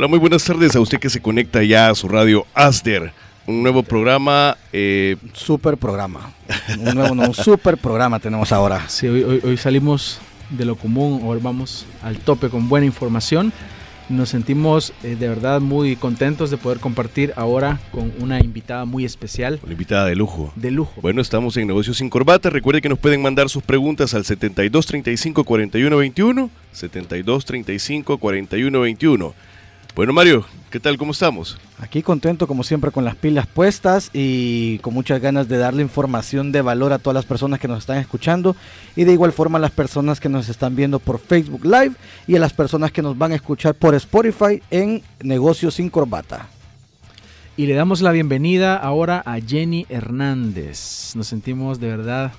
Hola, muy buenas tardes a usted que se conecta ya a su radio Aster. Un nuevo programa. Eh, super programa. Un nuevo, no, un super programa tenemos ahora. Sí, hoy, hoy, hoy, salimos de lo común, hoy vamos al tope con buena información. Nos sentimos eh, de verdad muy contentos de poder compartir ahora con una invitada muy especial. Una invitada de lujo. De lujo. Bueno, estamos en Negocios sin Corbata. Recuerde que nos pueden mandar sus preguntas al 72 35 41 21. 72 35 41 21. Bueno, Mario, ¿qué tal? ¿Cómo estamos? Aquí contento, como siempre, con las pilas puestas y con muchas ganas de darle información de valor a todas las personas que nos están escuchando y de igual forma a las personas que nos están viendo por Facebook Live y a las personas que nos van a escuchar por Spotify en Negocios sin Corbata. Y le damos la bienvenida ahora a Jenny Hernández. Nos sentimos de verdad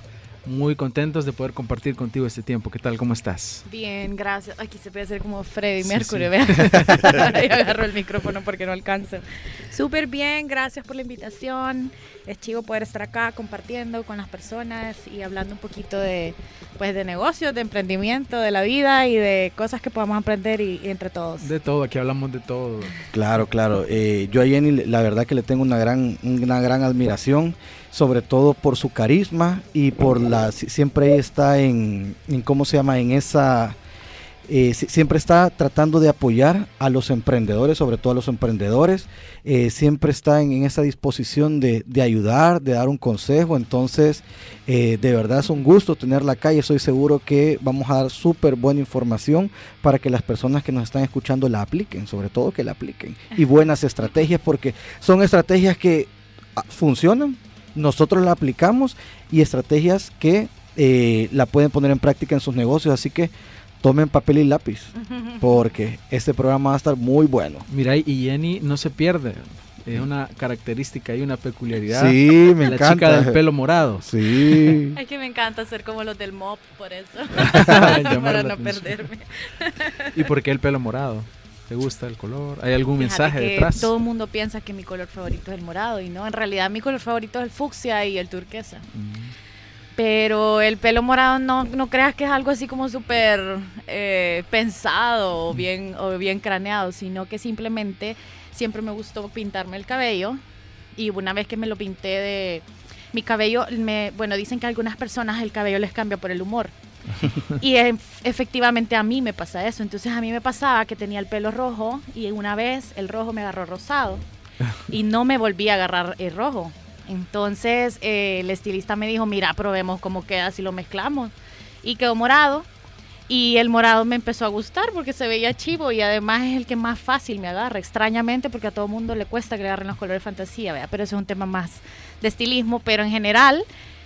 muy contentos de poder compartir contigo este tiempo. ¿Qué tal? ¿Cómo estás? Bien, gracias. Aquí se puede hacer como Freddy sí, Mercury, sí. vean. agarro el micrófono porque no alcanzo. Súper bien, gracias por la invitación. Es chivo poder estar acá compartiendo con las personas y hablando un poquito de, pues, de negocios, de emprendimiento, de la vida y de cosas que podamos aprender y, y entre todos. De todo, aquí hablamos de todo. Claro, claro. Eh, yo a Jenny, la verdad que le tengo una gran, una gran admiración sobre todo por su carisma y por la siempre está en, en cómo se llama en esa eh, siempre está tratando de apoyar a los emprendedores, sobre todo a los emprendedores, eh, siempre está en, en esa disposición de, de, ayudar, de dar un consejo, entonces eh, de verdad es un gusto tenerla acá y estoy seguro que vamos a dar súper buena información para que las personas que nos están escuchando la apliquen, sobre todo que la apliquen, y buenas estrategias porque son estrategias que ah, funcionan, nosotros la aplicamos y estrategias que eh, la pueden poner en práctica en sus negocios. Así que tomen papel y lápiz porque este programa va a estar muy bueno. Mira, y Jenny no se pierde. Es una característica y una peculiaridad. Sí, me la encanta. chica del pelo morado. Sí. Es que me encanta ser como los del MOP, por eso. Para no perderme. ¿Y por qué el pelo morado? ¿Te gusta el color? ¿Hay algún Fíjate mensaje que detrás? Todo el mundo piensa que mi color favorito es el morado y no, en realidad mi color favorito es el fucsia y el turquesa. Mm. Pero el pelo morado no, no creas que es algo así como súper eh, pensado o bien, o bien craneado, sino que simplemente siempre me gustó pintarme el cabello y una vez que me lo pinté de mi cabello, me, bueno, dicen que a algunas personas el cabello les cambia por el humor. y e efectivamente a mí me pasa eso. Entonces a mí me pasaba que tenía el pelo rojo y una vez el rojo me agarró rosado y no me volví a agarrar el rojo. Entonces eh, el estilista me dijo, mira, probemos cómo queda si lo mezclamos. Y quedó morado. Y el morado me empezó a gustar porque se veía chivo y además es el que más fácil me agarra, extrañamente, porque a todo mundo le cuesta que le agarren los colores fantasía, ¿vea? pero eso es un tema más de estilismo. Pero en general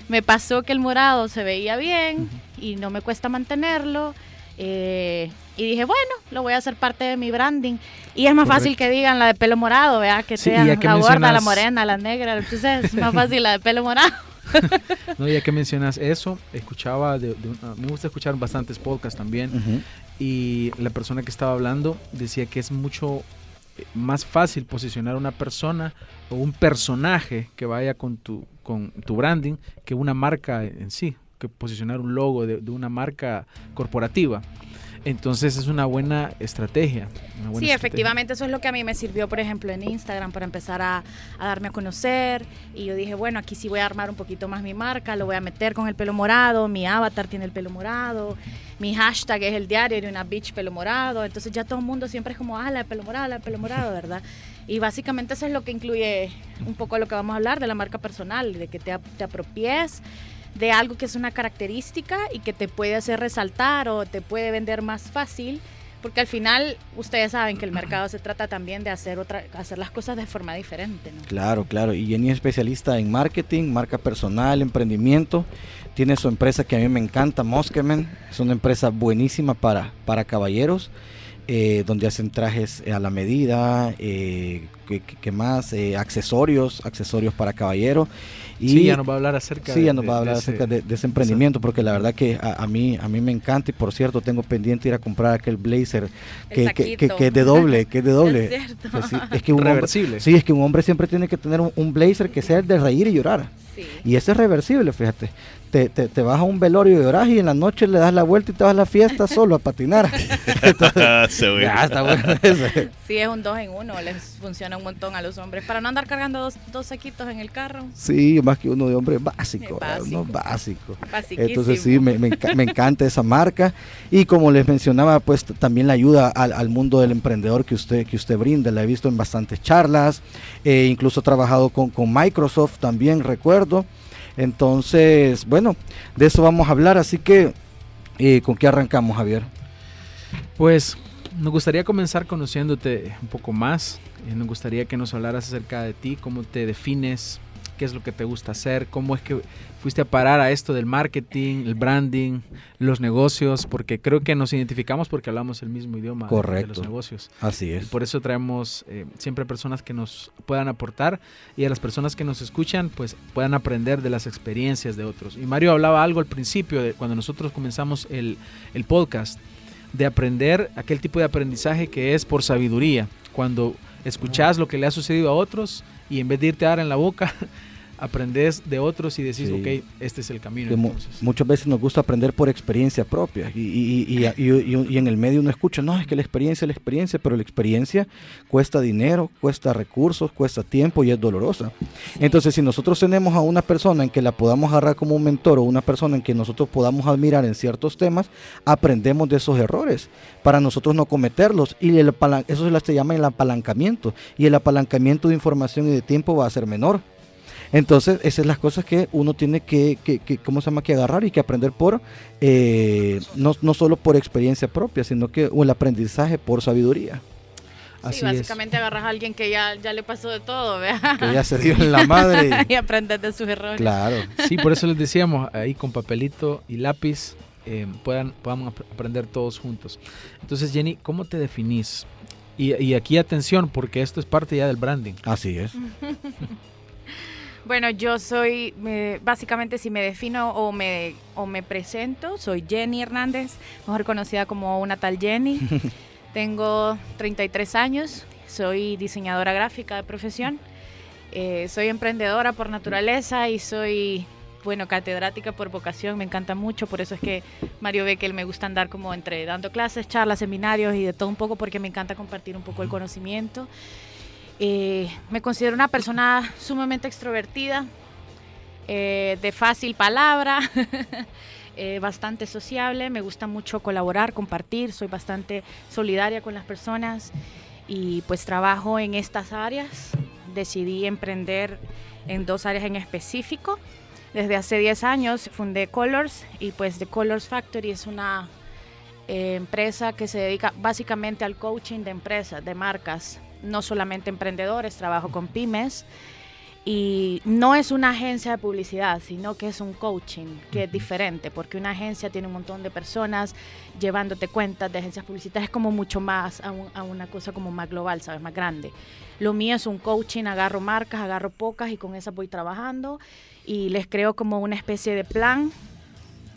me pasó que el morado se veía bien y no me cuesta mantenerlo. Eh, y dije, bueno, lo voy a hacer parte de mi branding. Y es más Correcto. fácil que digan la de pelo morado, ¿vea? Que Sí, sean que la gorda, la morena, la negra. Entonces es más fácil la de pelo morado. No, ya que mencionas eso, escuchaba, de, de una- me gusta escuchar bastantes podcasts también, y la persona que estaba hablando decía que es mucho eh, más fácil posicionar una persona o un personaje que vaya con tu, con tu branding que una marca en sí, que posicionar un logo de, de una marca corporativa. Entonces es una buena estrategia. una buena Sí, estrategia. efectivamente, eso es lo que a mí me sirvió, por ejemplo, en Instagram para empezar a, a darme a conocer. Y yo dije, bueno, aquí sí voy a armar un poquito más mi marca, lo voy a meter con el pelo morado, mi avatar tiene el pelo morado, mi hashtag es el diario de una bitch pelo morado. Entonces ya todo el mundo siempre es como, ah, la de pelo morado, la de pelo morado, ¿verdad? Y básicamente eso es lo que incluye un poco lo que vamos a hablar de la marca personal, de que te, te apropies de algo que es una característica y que te puede hacer resaltar o te puede vender más fácil, porque al final ustedes saben que el mercado se trata también de hacer otra, hacer las cosas de forma diferente. Claro, claro. Y Jenny es especialista en marketing, marca personal, emprendimiento. Tiene su empresa que a mí me encanta, Moskemen. Es una empresa buenísima para, para caballeros. eh, donde hacen trajes a la medida, eh, que, más, eh, accesorios, accesorios para caballero. Y, sí, ya nos va a hablar acerca sí, ya nos va a hablar acerca de, ese emprendimiento, porque la verdad que a, mí a mí me encanta y por cierto tengo pendiente ir a comprar aquel blazer que, que, que, es de doble, que es de doble. Es, pues es que un hombre, sí, es que un hombre siempre tiene que tener un, blazer que sea el de reír y llorar. Y ese es reversible, fíjate te, te, vas a un velorio y oras y en la noche le das la vuelta y te vas a la fiesta solo a patinar. ya está bueno Sí, es un dos en uno, les funciona un montón a los hombres. Para no andar cargando dos, dos saquitos en el carro. Sí, más que uno de hombre básico, uno básico. Entonces sí, me, me, encanta esa marca. Y como les mencionaba, pues también la ayuda al, al, mundo del emprendedor que usted, que usted brinda. La he visto en bastantes charlas, eh, incluso he trabajado con, con Microsoft también, recuerdo. Entonces, bueno, de eso vamos a hablar, así que, eh, ¿con qué arrancamos, Javier? Pues nos gustaría comenzar conociéndote un poco más. Eh, nos gustaría que nos hablaras acerca de ti, cómo te defines, qué es lo que te gusta hacer, cómo es que fuiste a parar a esto del marketing, el branding, los negocios, porque creo que nos identificamos porque hablamos el mismo idioma de los negocios. Así es. por eso traemos eh, siempre personas que nos puedan aportar y a las personas que nos escuchan pues puedan aprender de las experiencias de otros. Y Mario hablaba algo al principio, de cuando nosotros comenzamos el, el podcast, de aprender aquel tipo de aprendizaje que es por sabiduría. Cuando escuchas lo que le ha sucedido a otros, y en vez de irte a dar en la boca, aprendes de otros y decís, ok, este es el camino. Muchas veces nos gusta aprender por experiencia propia y, y, y, y, en el medio uno escucha, no, es que la experiencia es la experiencia, pero la experiencia cuesta dinero, cuesta recursos, cuesta tiempo y es dolorosa. Entonces, si nosotros tenemos a una persona en que la podamos agarrar como un mentor o una persona en que nosotros podamos admirar en ciertos temas, aprendemos de esos errores para nosotros no cometerlos y el, eso se llama el apalancamiento y el apalancamiento de información y de tiempo va a ser menor. Entonces, esas son las cosas que uno tiene que, que, que ¿cómo se llama?, que agarrar y que aprender por, eh, no, no, solo por experiencia propia, sino que el aprendizaje por sabiduría. Así sí, básicamente agarras a alguien que ya, ya le pasó de todo, ¿vea? Que ya se dio en la madre. y aprendes de sus errores. Claro. Sí, por eso les decíamos, ahí con papelito y lápiz, eh, puedan, podamos aprender todos juntos. Entonces, Jenny, ¿cómo te definís? Y, y, aquí atención, porque esto es parte ya del branding. Así es. Bueno, yo soy, básicamente si me defino o me, o me presento, soy Jenny Hernández, mejor conocida como una tal Jenny. Tengo 33 años, soy diseñadora gráfica de profesión, eh, soy emprendedora por naturaleza y soy, bueno, catedrática por vocación, me encanta mucho, por eso es que Mario él me gusta andar como entre dando clases, charlas, seminarios y de todo un poco porque me encanta compartir un poco el conocimiento. Eh, me considero una persona sumamente extrovertida, eh, de fácil palabra, eh, bastante sociable, me gusta mucho colaborar, compartir, soy bastante solidaria con las personas y pues trabajo en estas áreas. Decidí emprender en dos áreas en específico. Desde hace 10 años fundé Colors y pues The Colors Factory es una empresa que se dedica básicamente al coaching de empresas, de marcas, no solamente emprendedores, trabajo con pymes. Y no es una agencia de publicidad, sino que es un coaching, que es diferente, porque una agencia tiene un montón de personas llevándote cuentas de agencias publicitarias, es como mucho más a, a, una cosa como más global, ¿sabes? Más grande. Lo mío es un coaching, agarro marcas, agarro pocas y con esas voy trabajando y les creo como una especie de plan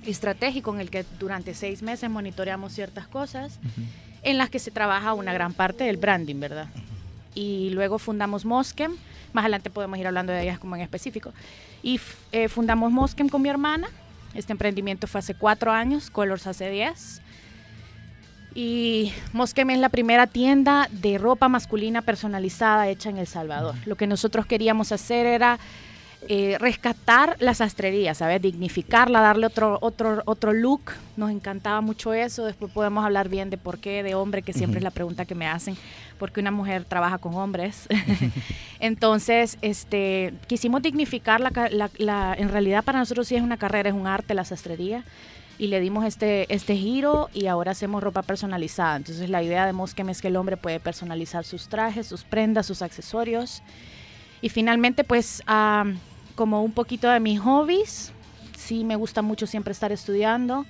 estratégico en el que durante seis meses monitoreamos ciertas cosas en las que se trabaja una gran parte del branding, ¿verdad? y luego fundamos Mosquem. Más adelante podemos ir hablando de ellas como en específico. Y eh, fundamos Mosquem con mi hermana. Este emprendimiento fue hace cuatro años, Colors hace diez. Y Mosquem es la primera tienda de ropa masculina personalizada hecha en El Salvador. Lo que nosotros queríamos hacer era eh, rescatar la sastrería, ¿sabes? Dignificarla, darle otro, otro, otro look. Nos encantaba mucho eso. Después podemos hablar bien de por qué de hombre, que siempre es la pregunta que me hacen, por qué una mujer trabaja con hombres. Entonces, este, quisimos dignificar la, la, en realidad para nosotros sí es una carrera, es un arte la sastrería. Y le dimos este, este giro y ahora hacemos ropa personalizada. Entonces la idea de Mosquem es que el hombre puede personalizar sus trajes, sus prendas, sus accesorios. Y finalmente, pues, como un poquito de mis hobbies, sí me gusta mucho siempre estar estudiando.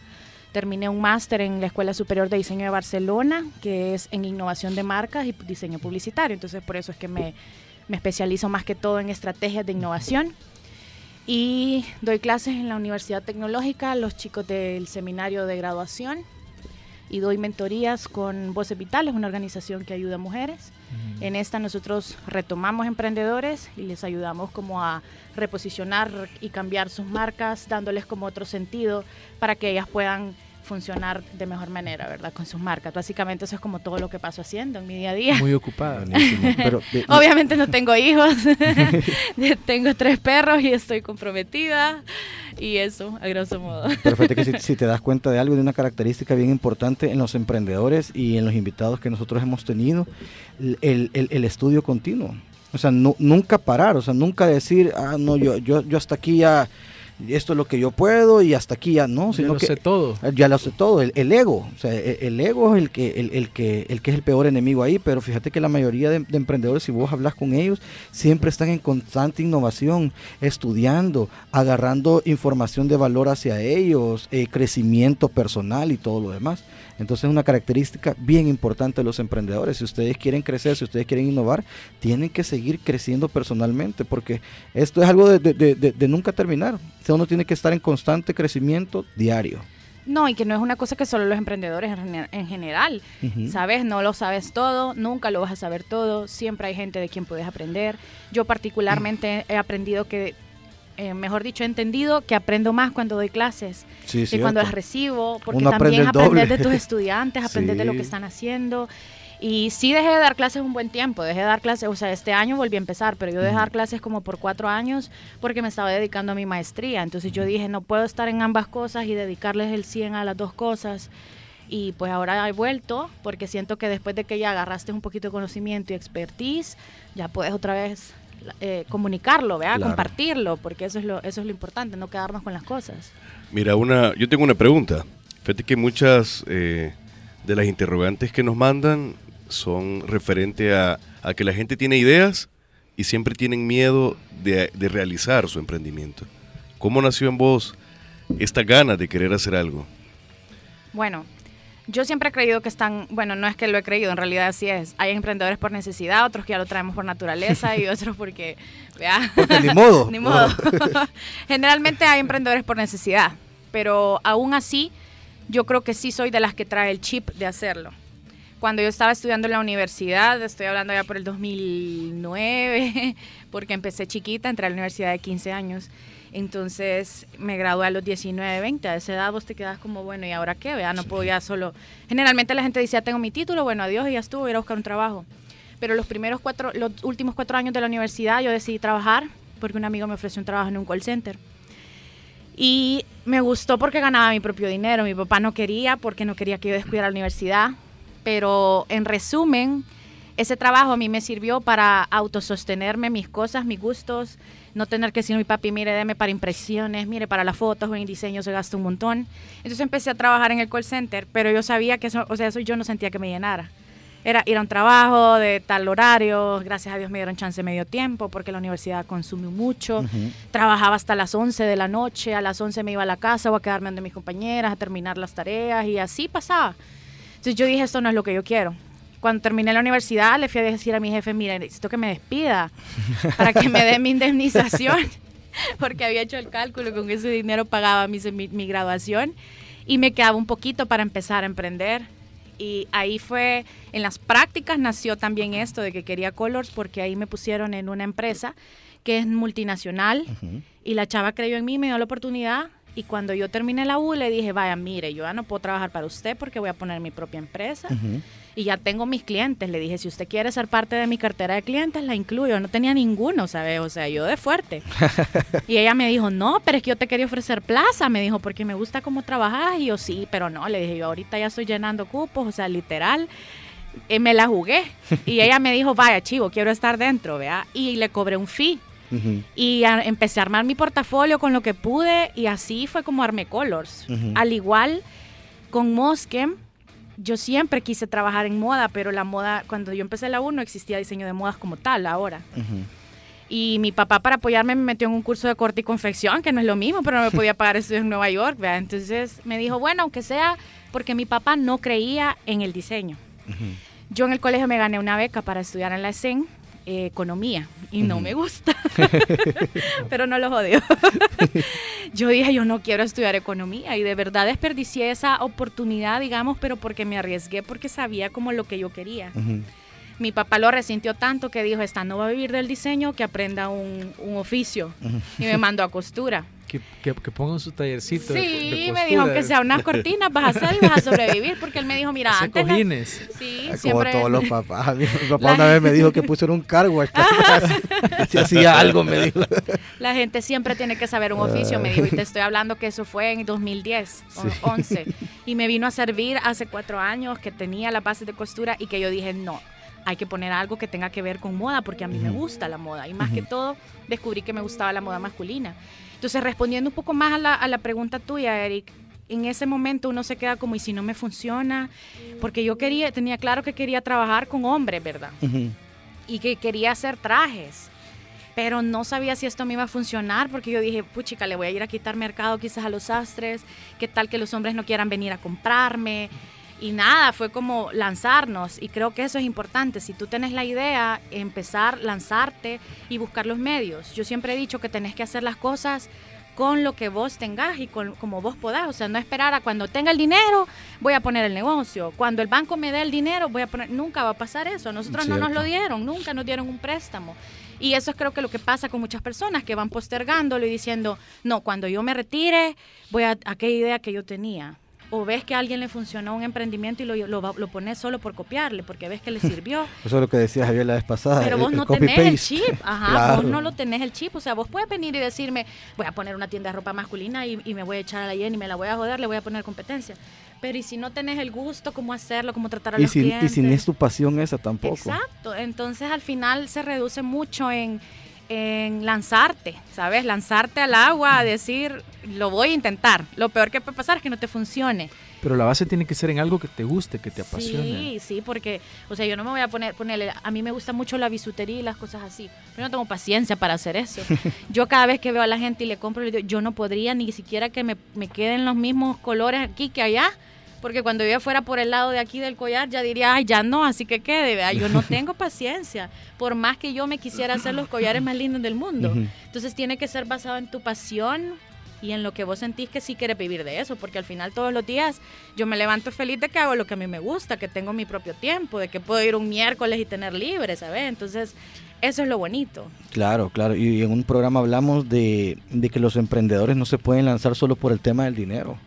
Terminé un máster en la Escuela Superior de Diseño de Barcelona, que es en innovación de marcas y diseño publicitario. Entonces, por eso es que me, me especializo más que todo en estrategias de innovación. Y doy clases en la Universidad Tecnológica los chicos del seminario de graduación y doy mentorías con Voces Vitales, una organización que ayuda a mujeres. En esta nosotros retomamos emprendedores y les ayudamos como a reposicionar y cambiar sus marcas, dándoles como otro sentido para que ellas puedan funcionar de mejor manera, ¿verdad? Con sus marcas. Básicamente eso es como todo lo que paso haciendo en mi día a día. Muy ocupada. Pero, de- Obviamente no tengo hijos, tengo tres perros y estoy comprometida y eso, a grosso modo. Pero fíjate que si, si te das cuenta de algo, de una característica bien importante en los emprendedores y en los invitados que nosotros hemos tenido, el, el- el estudio continuo. O sea, nu- nunca parar, o sea, nunca decir, ah, no, yo, yo, yo hasta aquí ya, esto es lo que yo puedo y hasta aquí ya no, Ya sino lo que sé todo. ya lo sé todo, el, el ego, o sea, el, el ego es el que, el, el que, el que es el peor enemigo ahí, pero fíjate que la mayoría de, de emprendedores, si vos hablas con ellos, siempre están en constante innovación, estudiando, agarrando información de valor hacia ellos, eh, crecimiento personal y todo lo demás. Entonces es una característica bien importante de los emprendedores. Si ustedes quieren crecer, si ustedes quieren innovar, tienen que seguir creciendo personalmente, porque esto es algo de, de- de- de- de nunca terminar. O sea, uno tiene que estar en constante crecimiento diario. No, y que no es una cosa que solo los emprendedores en, gene- en general, Ujú. ¿sabes? No lo sabes todo, nunca lo vas a saber todo, siempre hay gente de quien puedes aprender. Yo particularmente he aprendido que, eh, mejor dicho, he entendido que aprendo más cuando doy clases Sí, que cuando las cierto. recibo, porque Uno aprende también el aprender de tus estudiantes, aprender de lo que están haciendo. Y sí dejé de dar clases un buen tiempo, dejé de dar clases, o sea, este año volví a empezar, pero yo dejé de dar clases como por cuatro años porque me estaba dedicando a mi maestría. Entonces yo dije, no puedo estar en ambas cosas y dedicarles el 100 a las dos cosas. Y pues ahora he vuelto porque siento que después de que ya agarraste un poquito de conocimiento y expertise, ya puedes otra vez eh, comunicarlo, ¿verdad? Claro. compartirlo, porque eso es, lo, eso es lo importante, no quedarnos con las cosas. Mira, una, yo tengo una pregunta. Fíjate que muchas eh, de las interrogantes que nos mandan son referente a, a que la gente tiene ideas y siempre tienen miedo de, de realizar su emprendimiento. ¿Cómo nació en vos esta gana de querer hacer algo? Bueno, yo siempre he creído que están, bueno, no es que lo he creído, en realidad así es. Hay emprendedores por necesidad, otros que ya lo traemos por naturaleza y otros porque, vea, Porque ni modo. ni modo. Generalmente hay emprendedores por necesidad, pero aún así yo creo que sí soy de las que trae el chip de hacerlo. Cuando yo estaba estudiando en la universidad, estoy hablando ya por el 2009, porque empecé chiquita, entré a la universidad de 15 años. Entonces me gradué a los 19, 20. A esa edad vos te quedas como, bueno, ¿y ahora qué? Vea, no puedo ya solo. Generalmente la gente dice, ya tengo mi título, bueno, adiós y ya estuvo, ir a buscar un trabajo. Pero los primeros cuatro, los últimos cuatro años de la universidad yo decidí trabajar porque un amigo me ofreció un trabajo en un call center. Y me gustó porque ganaba mi propio dinero. Mi papá no quería porque no quería que yo descuidara la universidad. Pero en resumen, ese trabajo a mí me sirvió para autosostenerme mis cosas, mis gustos, no tener que decir a mi papi, mire, deme para impresiones, mire, para las fotos o en diseño se gasta un montón. Entonces empecé a trabajar en el call center, pero yo sabía que eso, o sea, eso yo no sentía que me llenara. Era ir a un trabajo de tal horario, gracias a Dios me dieron chance medio tiempo porque la universidad consumió mucho. Trabajaba hasta las 11 de la noche, a las 11 me iba a la casa o a quedarme donde mis compañeras, a terminar las tareas y así pasaba. Entonces yo dije, esto no es lo que yo quiero. Cuando terminé la universidad le fui a decir a mi jefe, mira, necesito que me despida para que me dé mi indemnización, porque había hecho el cálculo, con ese dinero pagaba mi, mi, mi graduación y me quedaba un poquito para empezar a emprender. Y ahí fue, en las prácticas nació también esto de que quería Colors, porque ahí me pusieron en una empresa que es multinacional Ujú. y la chava creyó en mí, me dio la oportunidad. Y cuando yo terminé la U, le dije, vaya, mire, yo ya no puedo trabajar para usted porque voy a poner mi propia empresa. Ujú. Y ya tengo mis clientes. Le dije, si usted quiere ser parte de mi cartera de clientes, la incluyo. No tenía ninguno, ¿sabes? O sea, yo de fuerte. y ella me dijo, no, pero es que yo te quería ofrecer plaza. Me dijo, porque me gusta cómo trabajas. Y yo, sí, pero no. Le dije, yo ahorita ya estoy llenando cupos, o sea, literal. Eh, me la jugué. Y ella me dijo, vaya, chivo, quiero estar dentro, ¿vea? Y le cobré un fee. Ujú. Y a- empecé a armar mi portafolio con lo que pude y así fue como armé Colors. Ujú. Al igual con Moskem, yo siempre quise trabajar en moda, pero la moda, cuando yo empecé la U no existía diseño de modas como tal ahora. Y mi papá para apoyarme me metió en un curso de corte y confección, que no es lo mismo, pero no me podía pagar estudios en Nueva York. ¿verdad? Entonces me dijo, bueno, aunque sea, porque mi papá no creía en el diseño. Yo en el colegio me gané una beca para estudiar en la ESEN, eh, economía, y no me gusta, pero no lo odio. yo dije, yo no quiero estudiar economía, y de verdad desperdicié esa oportunidad, digamos, pero porque me arriesgué, porque sabía como lo que yo quería. Mi papá lo resintió tanto que dijo, esta no va a vivir del diseño, que aprenda un, un oficio. Y me mandó a costura. Que, que, que pongan su tallercito. de- de Sí, me dijo que sea unas cortinas, vas a hacer y vas a sobrevivir, porque él me dijo, mira, antes... la- cojines. Sí, Como siempre... todos los papás. Mi papá La- una vez me dijo que pusieron un cargo Si hacía algo, me dijo. La gente siempre tiene que saber un oficio, me dijo, y te estoy hablando que eso fue en 2010, o 11. Y me vino a servir hace cuatro años que tenía la base de costura y que yo dije, no, hay que poner algo que tenga que ver con moda, porque a mí me gusta la moda. Y más que todo, descubrí que me gustaba la moda masculina. Entonces, respondiendo un poco más a la, a la pregunta tuya, Eric, en ese momento uno se queda como, ¿y si no me funciona? Porque yo quería, tenía claro que quería trabajar con hombres, ¿verdad? y que quería hacer trajes. Pero no sabía si esto me iba a funcionar porque yo dije, puchica, le voy a ir a quitar mercado quizás a los sastres, qué tal que los hombres no quieran venir a comprarme. Y nada, fue como lanzarnos y creo que eso es importante. Si tú tienes la idea, empezar, lanzarte y buscar los medios. Yo siempre he dicho que tenés que hacer las cosas con lo que vos tengas y con como vos podás. O sea, no esperar a cuando tenga el dinero, voy a poner el negocio. Cuando el banco me dé el dinero, voy a poner... Nunca va a pasar eso. Nosotros no nos lo dieron, nunca nos dieron un préstamo. Y eso es creo que lo que pasa con muchas personas que van postergándolo y diciendo, no, cuando yo me retire, voy a aquella idea que yo tenía. O ves que a alguien le funcionó un emprendimiento y lo, lo, lo pones solo por copiarle, porque ves que le sirvió. Eso es lo que decía Javier la vez pasada. Pero el- vos no tenés el chip, ajá, Claro. vos no lo tenés el chip, o sea, vos puedes venir y decirme, voy a poner una tienda de ropa masculina y, y me voy a echar a la Jenny, me la voy a joder, le voy a poner competencia. Pero y si no tenés el gusto, cómo hacerlo, cómo tratar a Y los si, y clientes. si no es tu pasión esa tampoco. Exacto, entonces al final se reduce mucho en, en lanzarte, ¿sabes? Lanzarte al agua a decir, lo voy a intentar. Lo peor que puede pasar es que no te funcione. Pero la base tiene que ser en algo que te guste, que te apasione. Sí, sí, porque, o sea, yo no me voy a poner, ponerle, a mí me gusta mucho la bisutería y las cosas así. Yo no tengo paciencia para hacer eso. yo cada vez que veo a la gente y le compro, le digo, yo no podría ni siquiera que me, me queden los mismos colores aquí que allá. Porque cuando yo fuera por el lado de aquí del collar, ya diría, ay, ya no, así que quede, vea, yo no tengo paciencia. Por más que yo me quisiera hacer los collares más lindos del mundo. Entonces tiene que ser basado en tu pasión y en lo que vos sentís que sí quieres vivir de eso, porque al final todos los días yo me levanto feliz de que hago lo que a mí me gusta, que tengo mi propio tiempo, de que puedo ir un miércoles y tener libre, ¿sabes? Entonces, eso es lo bonito. Claro, claro. Y en un programa hablamos de, de que los emprendedores no se pueden lanzar solo por el tema del dinero.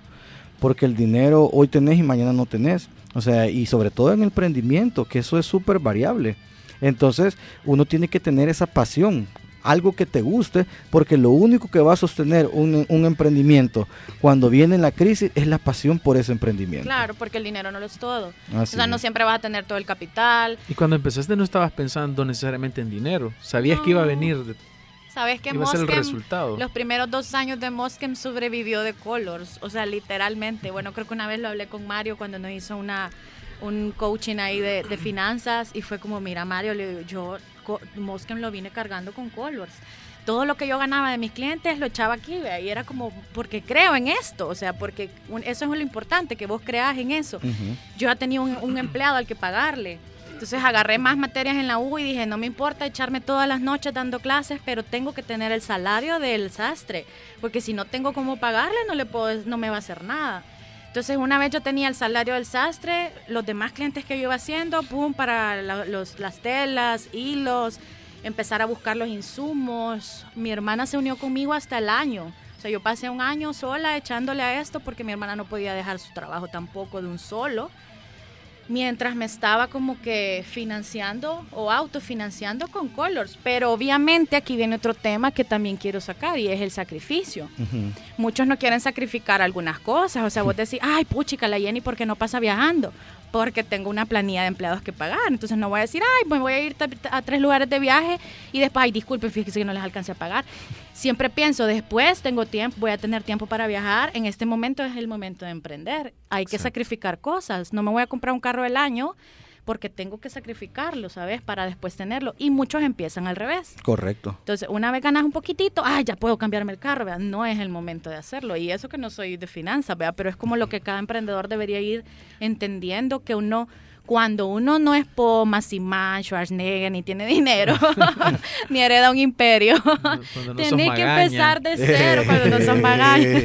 Porque el dinero hoy tenés y mañana no tenés. O sea, y sobre todo en el emprendimiento, que eso es súper variable. Entonces, uno tiene que tener esa pasión, algo que te guste, porque lo único que va a sostener un, un emprendimiento cuando viene la crisis es la pasión por ese emprendimiento. Claro, porque el dinero no lo es todo. Así o sea, no es. siempre vas a tener todo el capital. Y cuando empezaste no estabas pensando necesariamente en dinero. Sabías que iba a venir, de- ¿Sabes que Moskem- resultado. Los primeros dos años de Moskem sobrevivió de Colors, o sea, literalmente. Bueno, creo que una vez lo hablé con Mario cuando nos hizo una un coaching ahí de, de finanzas y fue como, mira Mario, le digo, yo Moskem lo vine cargando con Colors. Todo lo que yo ganaba de mis clientes lo echaba aquí, vea, y era como, porque creo en esto, o sea, porque un- eso es lo importante, que vos creas en eso. Yo ya tenía un, un empleado al que pagarle. Entonces agarré más materias en la U y dije, no me importa echarme todas las noches dando clases, pero tengo que tener el salario del sastre, porque si no tengo cómo pagarle, no, le puedo, no me va a hacer nada. Entonces una vez yo tenía el salario del sastre, los demás clientes que yo iba haciendo, pum, para los, las telas, hilos, empezar a buscar los insumos. Mi hermana se unió conmigo hasta el año. O sea, yo pasé un año sola echándole a esto porque mi hermana no podía dejar su trabajo tampoco de un solo mientras me estaba como que financiando o autofinanciando con Colors. Pero obviamente aquí viene otro tema que también quiero sacar y es el sacrificio. Muchos no quieren sacrificar algunas cosas. O sea, vos decís, ay, puchica, la Jenny, ¿por qué no pasa viajando? Porque tengo una planilla de empleados que pagar. Entonces no voy a decir, ay, me voy a ir a tres lugares de viaje y después, ay, disculpen, fíjense que no les alcance a pagar. Siempre pienso, después tengo tiempo, voy a tener tiempo para viajar. En este momento es el momento de emprender. Hay que sacrificar cosas. No me voy a comprar un carro del año porque tengo que sacrificarlo, ¿sabes? Para después tenerlo. Y muchos empiezan al revés. Correcto. Entonces, una vez ganas un poquitito, ah, ya puedo cambiarme el carro, ¿verdad? No es el momento de hacerlo. Y eso que no soy de finanzas, ¿verdad? Pero es como lo que cada emprendedor debería ir entendiendo que uno cuando uno no es Paul Massiman, Schwarzenegger, ni tiene dinero, ni hereda un imperio, no tiene sos que empezar de cero cuando no son magañas.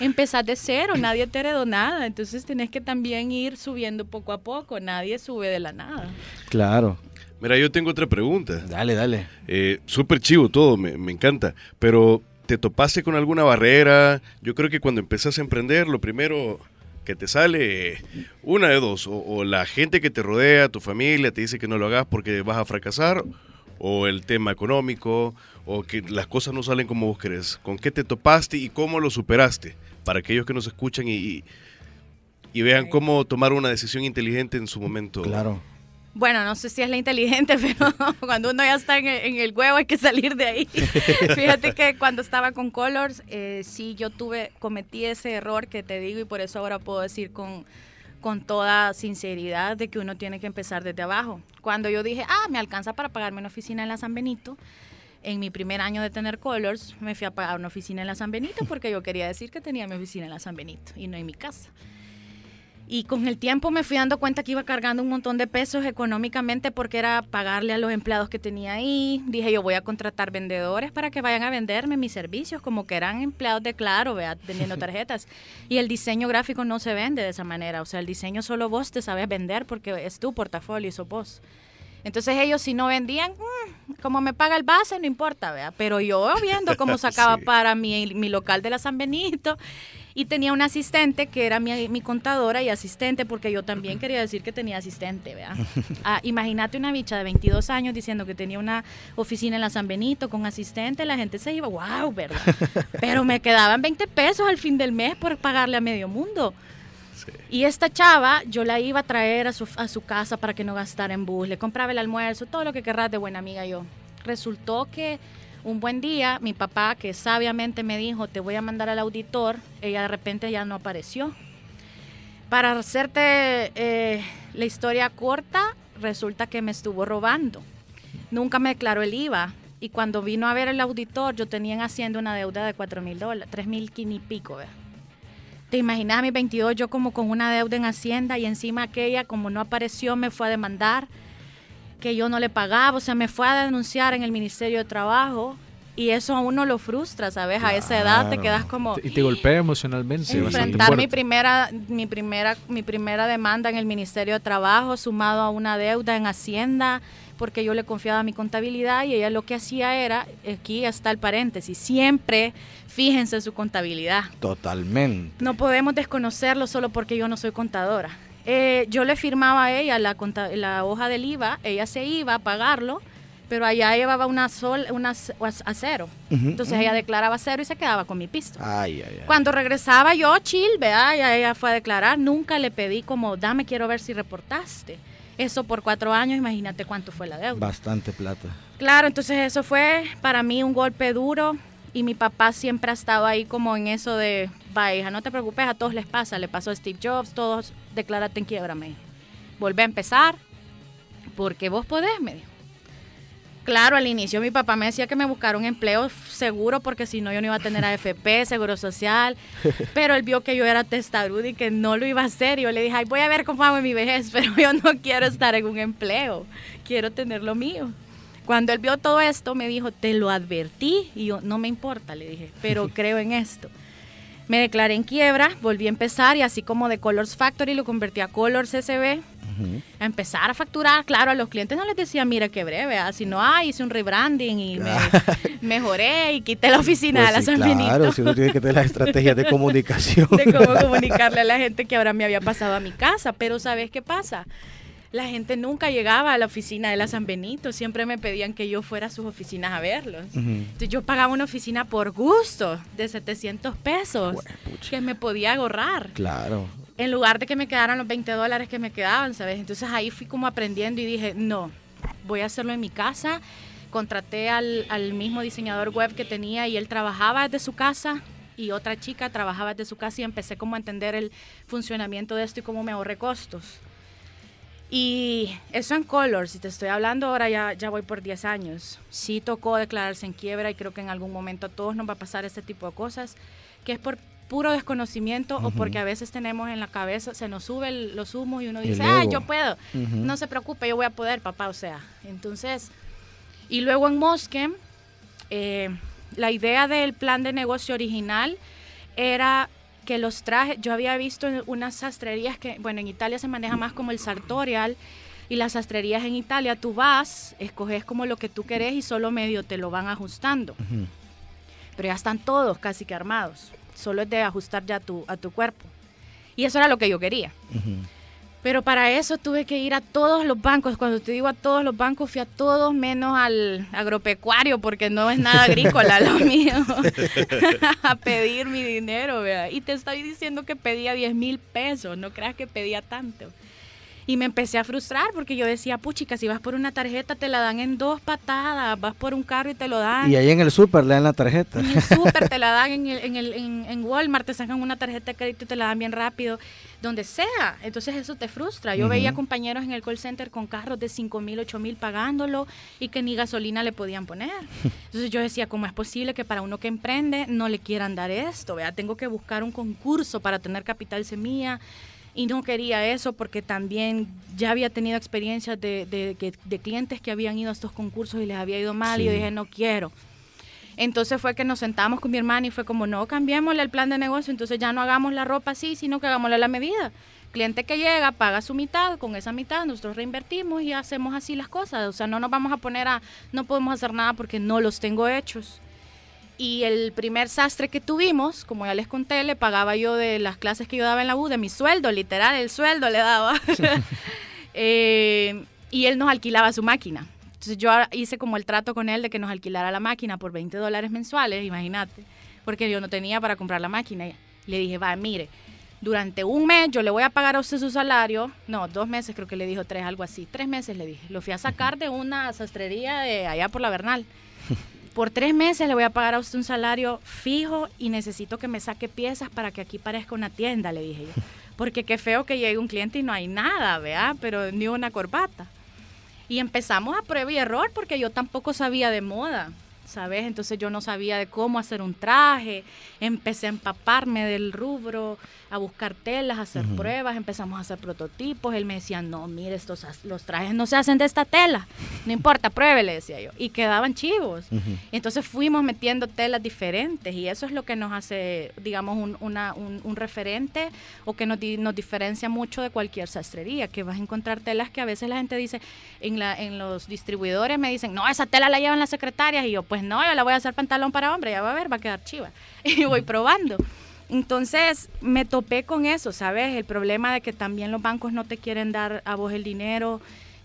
empezar de cero, nadie te heredó nada, entonces tienes que también ir subiendo poco a poco, nadie sube de la nada. Claro. Mira, yo tengo otra pregunta. Dale, dale. Eh, Súper chivo todo, me, me encanta. Pero, ¿te topaste con alguna barrera? Yo creo que cuando empezás a emprender, lo primero que te sale, una de dos, o, o la gente que te rodea, tu familia, te dice que no lo hagas porque vas a fracasar, o el tema económico, o que las cosas no salen como vos querés. ¿Con qué te topaste y cómo lo superaste? Para aquellos que nos escuchan y, y, y vean cómo tomar una decisión inteligente en su momento. Claro. Bueno, no sé si es la inteligente, pero cuando uno ya está en el, en el huevo hay que salir de ahí. Fíjate que cuando estaba con Colors, eh, sí, yo tuve, cometí ese error que te digo y por eso ahora puedo decir con, con toda sinceridad de que uno tiene que empezar desde abajo. Cuando yo dije, ah, me alcanza para pagarme una oficina en la San Benito, en mi primer año de tener Colors, me fui a pagar una oficina en la San Benito porque yo quería decir que tenía mi oficina en la San Benito y no en mi casa. Y con el tiempo me fui dando cuenta que iba cargando un montón de pesos económicamente porque era pagarle a los empleados que tenía ahí. Dije, yo voy a contratar vendedores para que vayan a venderme mis servicios, como que eran empleados de Claro, vea, vendiendo tarjetas. Y el diseño gráfico no se vende de esa manera. O sea, el diseño solo vos te sabes vender porque es tu portafolio sos vos. Entonces ellos si no vendían, mm, como me paga el base, no importa, vea. Pero yo viendo cómo sacaba Sí. para mi, mi local de la San Benito y tenía una asistente que era mi, mi contadora y asistente porque yo también quería decir que tenía asistente, vea. Ah, imagínate una bicha de 22 años diciendo que tenía una oficina en la San Benito con asistente, la gente se iba, wow, ¿verdad? Pero me quedaban 20 pesos al fin del mes por pagarle a medio mundo. Y esta chava, yo la iba a traer a su, a su casa para que no gastara en bus, le compraba el almuerzo, todo lo que querrás de buena amiga yo. Resultó que un buen día, mi papá, que sabiamente me dijo, te voy a mandar al auditor, ella de repente ya no apareció. Para hacerte eh, la historia corta, resulta que me estuvo robando. Nunca me declaró el IVA. Y cuando vino a ver el auditor, yo tenía en Hacienda una deuda de 4 mil dólares, 3 mil y pico. ¿verdad? ¿Te imaginas a mis 22 yo como con una deuda en Hacienda y encima aquella como no apareció me fue a demandar que yo no le pagaba, o sea, me fue a denunciar en el Ministerio de Trabajo y eso a uno lo frustra, ¿sabes? A esa edad te quedas como Y te golpea emocionalmente enfrentar mi primera mi primera mi primera demanda en el Ministerio de Trabajo sumado a una deuda en Hacienda porque yo le confiaba mi contabilidad y ella lo que hacía era aquí está el paréntesis siempre fíjense en su contabilidad Totalmente. no podemos desconocerlo solo porque yo no soy contadora. Eh, yo le firmaba a ella la, la hoja del IVA, ella se iba a pagarlo, pero allá llevaba una sol, una a cero. Entonces ella declaraba cero y se quedaba con mi pisto. Ay, ay, ay. Cuando regresaba yo, chill, vea, ya ella fue a declarar, nunca le pedí como, dame, quiero ver si reportaste. Eso por cuatro años, imagínate cuánto fue la deuda. Bastante plata. Claro, entonces eso fue para mí un golpe duro y mi papá siempre ha estado ahí como en eso de, va hija, no te preocupes, a todos les pasa, le pasó a Steve Jobs, todos, declárate en quiebra, me. Volvé a empezar porque vos podés, me dijo. Claro, al inicio mi papá me decía que me buscara un empleo seguro porque si no yo no iba a tener AFP, seguro social, pero él vio que yo era testaruda y que no lo iba a hacer. Y yo le dije, ay, voy a ver cómo hago en mi vejez, pero yo no quiero estar en un empleo, quiero tener lo mío. Cuando él vio todo esto, me dijo, te lo advertí. Y yo, no me importa, le dije, pero creo en esto. Me declaré en quiebra, volví a empezar y así como de Colors Factory lo convertí a Colors SB, a empezar a facturar. Claro, a los clientes no les decía, mira qué breve, sino, ah, hice un rebranding y me mejoré y quité la oficina Pues de la sí, San claro, Benito. si uno tiene que tener las estrategias de comunicación. de cómo comunicarle a la gente que ahora me había pasado a mi casa. Pero ¿sabes qué pasa? La gente nunca llegaba a la oficina de la San Benito, siempre me pedían que yo fuera a sus oficinas a verlos. Entonces yo pagaba una oficina por gusto de 700 pesos que me podía ahorrar Claro. en lugar de que me quedaran los 20 dólares que me quedaban, ¿sabes? Entonces ahí fui como aprendiendo y dije, no, voy a hacerlo en mi casa. Contraté al, al mismo diseñador web que tenía y él trabajaba desde su casa y otra chica trabajaba desde su casa y empecé como a entender el funcionamiento de esto y cómo me ahorré costos. Y eso en Color, si te estoy hablando ahora ya, ya voy por 10 años. Sí tocó declararse en quiebra y creo que en algún momento a todos nos va a pasar este tipo de cosas, que es por puro desconocimiento o porque a veces tenemos en la cabeza, se nos sube el- los humos y uno dice, ah, yo puedo. No se preocupe, yo voy a poder, papá, o sea. Entonces, y luego en Mosque, eh, la idea del plan de negocio original era que los trajes, yo había visto en unas sastrerías que, bueno, en Italia se maneja más como el sartorial, y las sastrerías en Italia, tú vas, escoges como lo que tú querés y solo medio te lo van ajustando. Pero ya están todos casi que armados. Solo es de ajustar ya tu, a tu cuerpo. Y eso era lo que yo quería. Pero para eso tuve que ir a todos los bancos. Cuando te digo a todos los bancos, fui a todos menos al agropecuario, porque no es nada agrícola lo mío. a pedir mi dinero, vea. Y te estoy diciendo que pedía 10 mil pesos, no creas que pedía tanto. Y me empecé a frustrar porque yo decía, puchica, si vas por una tarjeta te la dan en dos patadas, vas por un carro y te lo dan. Y ahí en el súper le dan la tarjeta. En el súper te la dan, en, el, en, el, en, en Walmart te sacan una tarjeta de crédito y te la dan bien rápido, donde sea. Entonces eso te frustra. Yo veía compañeros en el call center con carros de 5 mil, 8 mil pagándolo y que ni gasolina le podían poner. Entonces yo decía, ¿cómo es posible que para uno que emprende no le quieran dar esto? ¿vea? Tengo que buscar un concurso para tener capital semilla. Y no quería eso porque también ya había tenido experiencias de, de, que- de clientes que habían ido a estos concursos y les había ido mal y yo dije, no quiero. Entonces fue que nos sentamos con mi hermana y fue como, no, cambiémosle el plan de negocio, entonces ya no hagamos la ropa así, sino que hagámosle la medida. Cliente que llega, paga su mitad, con esa mitad nosotros reinvertimos y hacemos así las cosas. O sea, no nos vamos a poner a, no podemos hacer nada porque no los tengo hechos. Y el primer sastre que tuvimos, como ya les conté, le pagaba yo de las clases que yo daba en la U, de mi sueldo, literal, el sueldo le daba. Eh, y él nos alquilaba su máquina. Entonces yo hice como el trato con él de que nos alquilara la máquina por 20 dólares mensuales, imagínate, porque yo no tenía para comprar la máquina. Le dije, va, mire, durante un mes yo le voy a pagar a usted su salario. No, dos meses creo que le dijo tres, algo así. Tres meses le dije. Lo fui a sacar de una sastrería de allá por la Bernal. Por tres meses le voy a pagar a usted un salario fijo y necesito que me saque piezas para que aquí parezca una tienda, le dije yo. Porque qué feo que llegue un cliente y no hay nada, ¿vea? Pero ni una corbata. Y empezamos a prueba y error porque yo tampoco sabía de moda, ¿sabes? Entonces yo no sabía de cómo hacer un traje. Empecé a empaparme del rubro, a buscar telas, a hacer pruebas, empezamos a hacer prototipos. Él me decía, no, mire, estos, los trajes no se hacen de esta tela. No importa, pruebe, le decía yo. Y quedaban chivos. Ujú. Entonces fuimos metiendo telas diferentes y eso es lo que nos hace, digamos, un, una- un- un referente o que nos, di- nos diferencia mucho de cualquier sastrería, que vas a encontrar telas que a veces la gente dice, en, la, en los distribuidores me dicen, no, esa tela la llevan las secretarias y yo, pues no, yo la voy a hacer pantalón para hombre, ya va a ver, va a quedar chiva. Y voy probando. Entonces me topé con eso, ¿sabes? El problema de que también los bancos no te quieren dar a vos el dinero,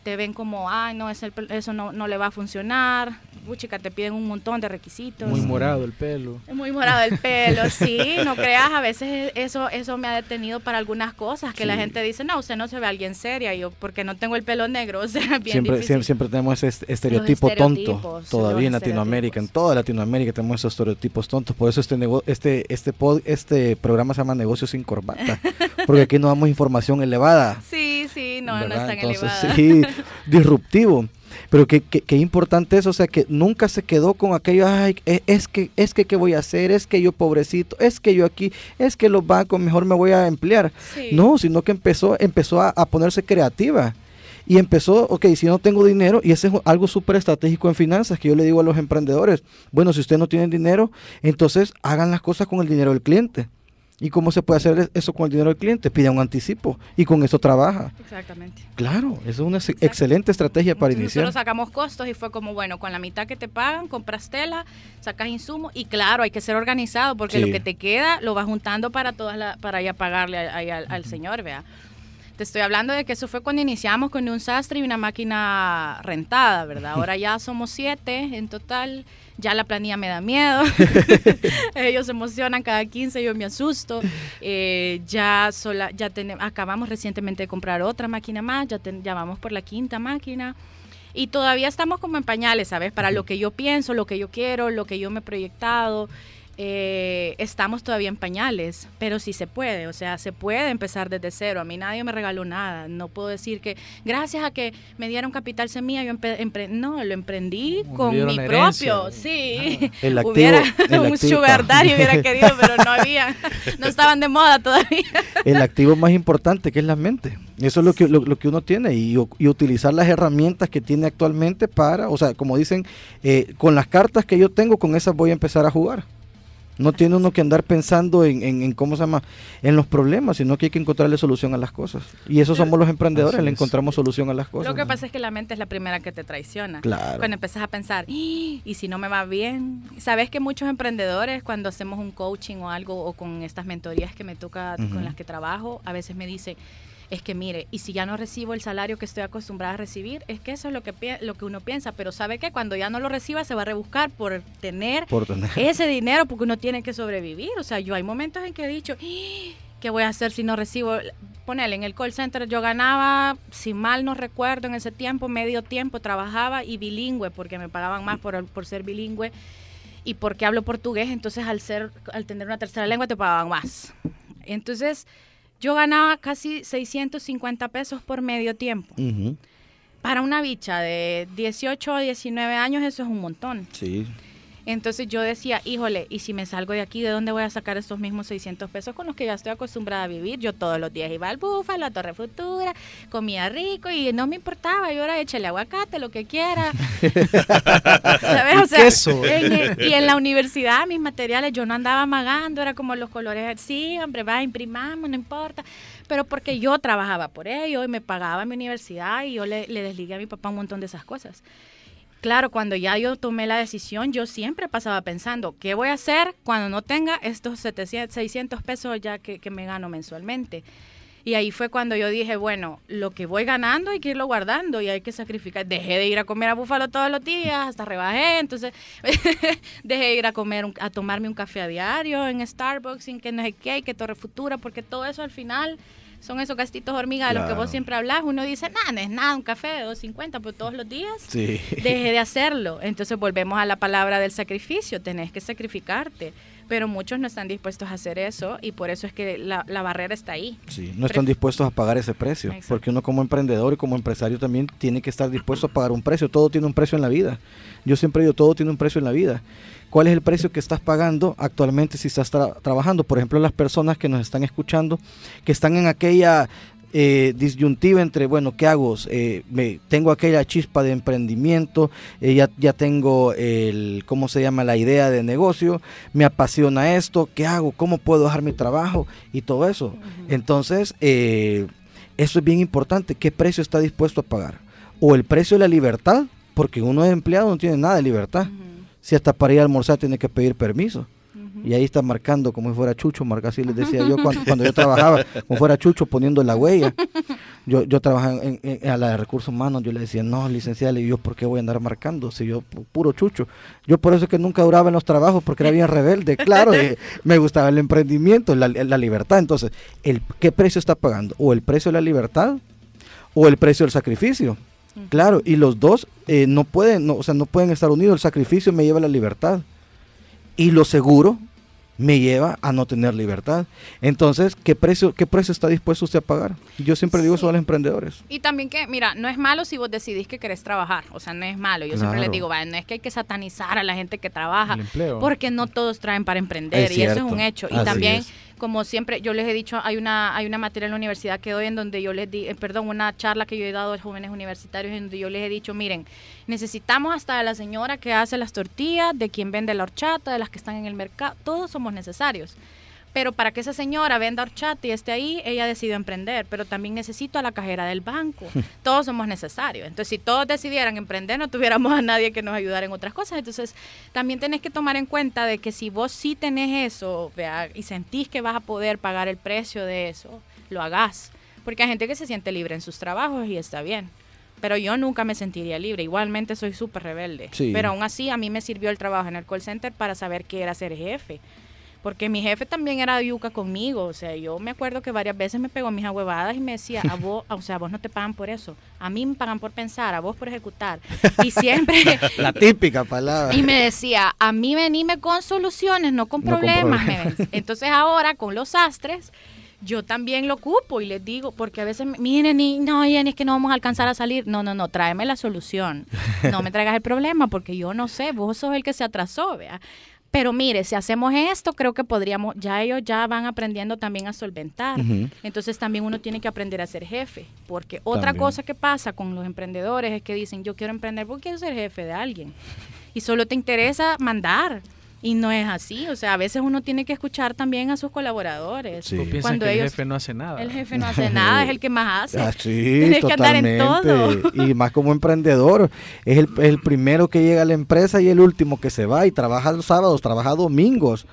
te ven como, ay, no, es el- eso no, no le va a funcionar, chica, te piden un montón de requisitos. Muy morado el pelo. Muy morado el pelo, sí, no creas, a veces eso eso me ha detenido para algunas cosas, que la gente dice, no, usted no se ve alguien seria, y yo, porque no tengo el pelo negro, o sea, bien Siempre, siempre, siempre tenemos ese est- estereotipo tonto. Todavía en Latinoamérica, en toda Latinoamérica tenemos esos estereotipos tontos. Por eso este nego- este este pod- este programa se llama Negocios sin corbata. Porque aquí nos damos información elevada. Sí, sí, no, no es tan Entonces, elevada. sí, disruptivo. Pero qué, qué, qué importante es, o sea, que nunca se quedó con aquello, ay, e- es que, es que, ¿qué voy a hacer? Es que yo pobrecito, es que yo aquí, es que los bancos, mejor me voy a emplear. Sí. No, sino que empezó, empezó a, a ponerse creativa. Y empezó, ok, si no tengo dinero, y ese es algo súper estratégico en finanzas, que yo le digo a los emprendedores, bueno, si ustedes no tienen dinero, entonces hagan las cosas con el dinero del cliente. ¿Y cómo se puede hacer eso con el dinero del cliente? Pida un anticipo y con eso trabaja. Exactamente. Claro, esa es una ex- excelente estrategia para Entonces, iniciar. Nosotros sacamos costos y fue como, bueno, con la mitad que te pagan, compras tela, sacas insumos y claro, hay que ser organizado porque Sí. lo que te queda lo vas juntando para todas la, para ya pagarle a- ahí al, al señor, vea. Te estoy hablando de que eso fue cuando iniciamos con un sastre y una máquina rentada, ¿verdad? Ahora ya somos siete en total. Ya la planilla me da miedo. Ellos se emocionan cada 15, yo me asusto. Eh, ya sola, ya tenemos, acabamos recientemente de comprar otra máquina más, ya, ten- ya vamos por la quinta máquina. Y todavía estamos como en pañales, ¿sabes? Para lo que yo pienso, lo que yo quiero, lo que yo me he proyectado. Eh, estamos todavía en pañales, pero sí se puede, o sea, se puede empezar desde cero. A mí nadie me regaló nada, no puedo decir que gracias a que me dieron capital semilla, yo empre no, lo emprendí Me con mi herencia. propio, sí. El activo- hubiera el un activo- sugar daddy hubiera querido, pero no había, no estaban de moda todavía. el activo más importante que es la mente. Eso es lo que, lo, lo que uno tiene y, y utilizar las herramientas que tiene actualmente para, o sea, como dicen, eh, con las cartas que yo tengo, con esas voy a empezar a jugar. No tiene uno que andar pensando en, en- en cómo se llama, en los problemas, sino que hay que encontrarle solución a las cosas. Y eso somos los emprendedores, Así le es. encontramos solución a las cosas. Lo que ¿no? pasa es que la mente es la primera que te traiciona. Claro. Cuando empiezas a pensar, "Ih, ¿y si no me va bien? Sabes que muchos emprendedores, cuando hacemos un coaching o algo, o con estas mentorías que me toca, con las que trabajo, a veces me dicen, es que mire, y si ya no recibo el salario que estoy acostumbrada a recibir, es que eso es lo que, lo que uno piensa, pero sabe que cuando ya no lo reciba se va a rebuscar por tener Por tener. ese dinero porque uno tiene que sobrevivir. O sea, yo hay momentos en que he dicho, "Ih, ¿qué voy a hacer si no recibo? Ponele, en el call center yo ganaba, si mal no recuerdo, en ese tiempo, medio tiempo, trabajaba y bilingüe, porque me pagaban más por, por ser bilingüe y porque hablo portugués, entonces al, ser, al tener una tercera lengua te pagaban más. Entonces yo ganaba casi 650 pesos por medio tiempo. Para una bicha de 18 o 19 años eso es un montón. Sí. Entonces yo decía, híjole, ¿y si me salgo de aquí, de dónde voy a sacar estos mismos 600 pesos con los que ya estoy acostumbrada a vivir? Yo todos los días iba al Búfalo, a Torre Futura, comía rico y no me importaba. Yo era échale aguacate, lo que quiera. ¿Sabes? O sea, queso. en el- y en la universidad, mis materiales, yo no andaba amagando, era como los colores, sí, hombre, va, imprimamos, no importa. Pero porque yo trabajaba por ello y me pagaba mi universidad y yo le, le desligué a mi papá un montón de esas cosas. Claro, cuando ya yo tomé la decisión, yo siempre pasaba pensando, ¿qué voy a hacer cuando no tenga estos 700, 600 pesos ya que, me gano mensualmente? Y ahí fue cuando yo dije, bueno, lo que voy ganando hay que irlo guardando y hay que sacrificar. Dejé de ir a comer a Búfalo todos los días, hasta rebajé, entonces dejé de ir a comer, un- a tomarme un café a diario en Starbucks, sin que no sé qué, que Torre Futura, porque todo eso al final son esos gastitos hormiga de los que vos siempre hablas. Uno dice, nada, no es nada, un café de 2.50, pero todos los días Sí. deje de hacerlo. Entonces volvemos a la palabra del sacrificio, tenés que sacrificarte. Pero muchos no están dispuestos a hacer eso y por eso es que la, la barrera está ahí. Sí, no están dispuestos a pagar ese precio, Exacto. porque uno como emprendedor y como empresario también tiene que estar dispuesto a pagar un precio, todo tiene un precio en la vida. Yo siempre digo, todo tiene un precio en la vida. ¿Cuál es el precio que estás pagando actualmente si estás tra- trabajando? Por ejemplo, las personas que nos están escuchando, que están en aquella eh, disyuntiva entre, bueno, ¿qué hago? Eh, me, tengo aquella chispa de emprendimiento, eh, ya, ya tengo el, ¿cómo se llama? La idea de negocio, me apasiona esto, ¿qué hago? ¿Cómo puedo dejar mi trabajo? Y todo eso. Entonces, eh, eso es bien importante. ¿Qué precio está dispuesto a pagar? O el precio de la libertad, porque uno es empleado, no tiene nada de libertad. Si hasta para ir a almorzar tiene que pedir permiso. Y ahí está marcando como si fuera Chucho, marca así les decía yo cuando, cuando yo trabajaba, como fuera Chucho poniendo la huella. Yo, yo trabajaba en, en- a la de recursos humanos, yo le decía, no, licenciada, digo, yo por qué voy a andar marcando? Si yo, pu- puro Chucho. Yo por eso es que nunca duraba en los trabajos, porque era bien rebelde, claro, me gustaba el emprendimiento, la, la libertad. Entonces, el, ¿qué precio está pagando? ¿O el precio de la libertad? ¿O el precio del sacrificio? Claro, y los dos eh, no pueden, no, o sea, no pueden estar unidos. El sacrificio me lleva a la libertad y lo seguro me lleva a no tener libertad. Entonces, ¿qué precio, qué precio está dispuesto usted a pagar? Yo siempre digo eso a los emprendedores. Y también que, mira, no es malo si vos decidís que querés trabajar, o sea, no es malo. Yo siempre les digo, "Vaya, no es que hay que satanizar a la gente que trabaja, El empleo. porque no todos traen para emprender Es y eso es un hecho. Y así también, es. Como siempre, yo les he dicho, hay una hay una materia en la universidad que doy en donde yo les di, eh, perdón, una charla que yo he dado a jóvenes universitarios en donde yo les he dicho, miren, necesitamos hasta de la señora que hace las tortillas, de quien vende la horchata, de las que están en el mercado, todos somos necesarios. Pero para que esa señora venda horchata y esté ahí, ella decidió emprender. Pero también necesito a la cajera del banco. todos somos necesarios. Entonces, si todos decidieran emprender, no tuviéramos a nadie que nos ayudara en otras cosas. Entonces, también tenés que tomar en cuenta de que si vos sí tenés eso vea, y sentís que vas a poder pagar el precio de eso, lo hagas. Porque hay gente que se siente libre en sus trabajos y está bien. Pero yo nunca me sentiría libre. Igualmente soy súper rebelde. Sí. Pero aún así a mí me sirvió el trabajo en el call center para saber qué era ser jefe Porque mi jefe también era yuca conmigo, o sea, yo me acuerdo que varias veces me pegó mis ahuevadas y me decía, a vos, o sea, a vos no te pagan por eso, a mí me pagan por pensar, a vos por ejecutar. Y siempre... La típica palabra. Y me decía, a mí venime con soluciones, no con No con problemas. ves. Entonces ahora con los astres, yo también lo ocupo y les digo, porque a veces, me- miren, y, no, Jenny, es que no vamos a alcanzar a salir. No, no, no, tráeme la solución. No me traigas el problema porque yo no sé, vos sos el que se atrasó, vea. Pero mire, si hacemos esto, creo que podríamos, ya ellos ya van aprendiendo también a solventar. Entonces también uno tiene que aprender a ser jefe, porque otra También. cosa que pasa con los emprendedores es que dicen, yo quiero emprender porque quiero ser jefe de alguien. Y solo te interesa mandar. Y no es así, o sea, a veces uno tiene que escuchar también a sus colaboradores. Sí. Piensan Cuando que el ellos- jefe no hace nada. El jefe no hace nada, es el que más hace. Ah, sí, Tienes que andar en todo. Y más como emprendedor, es el, el primero que llega a la empresa y el último que se va y trabaja los sábados, trabaja domingos.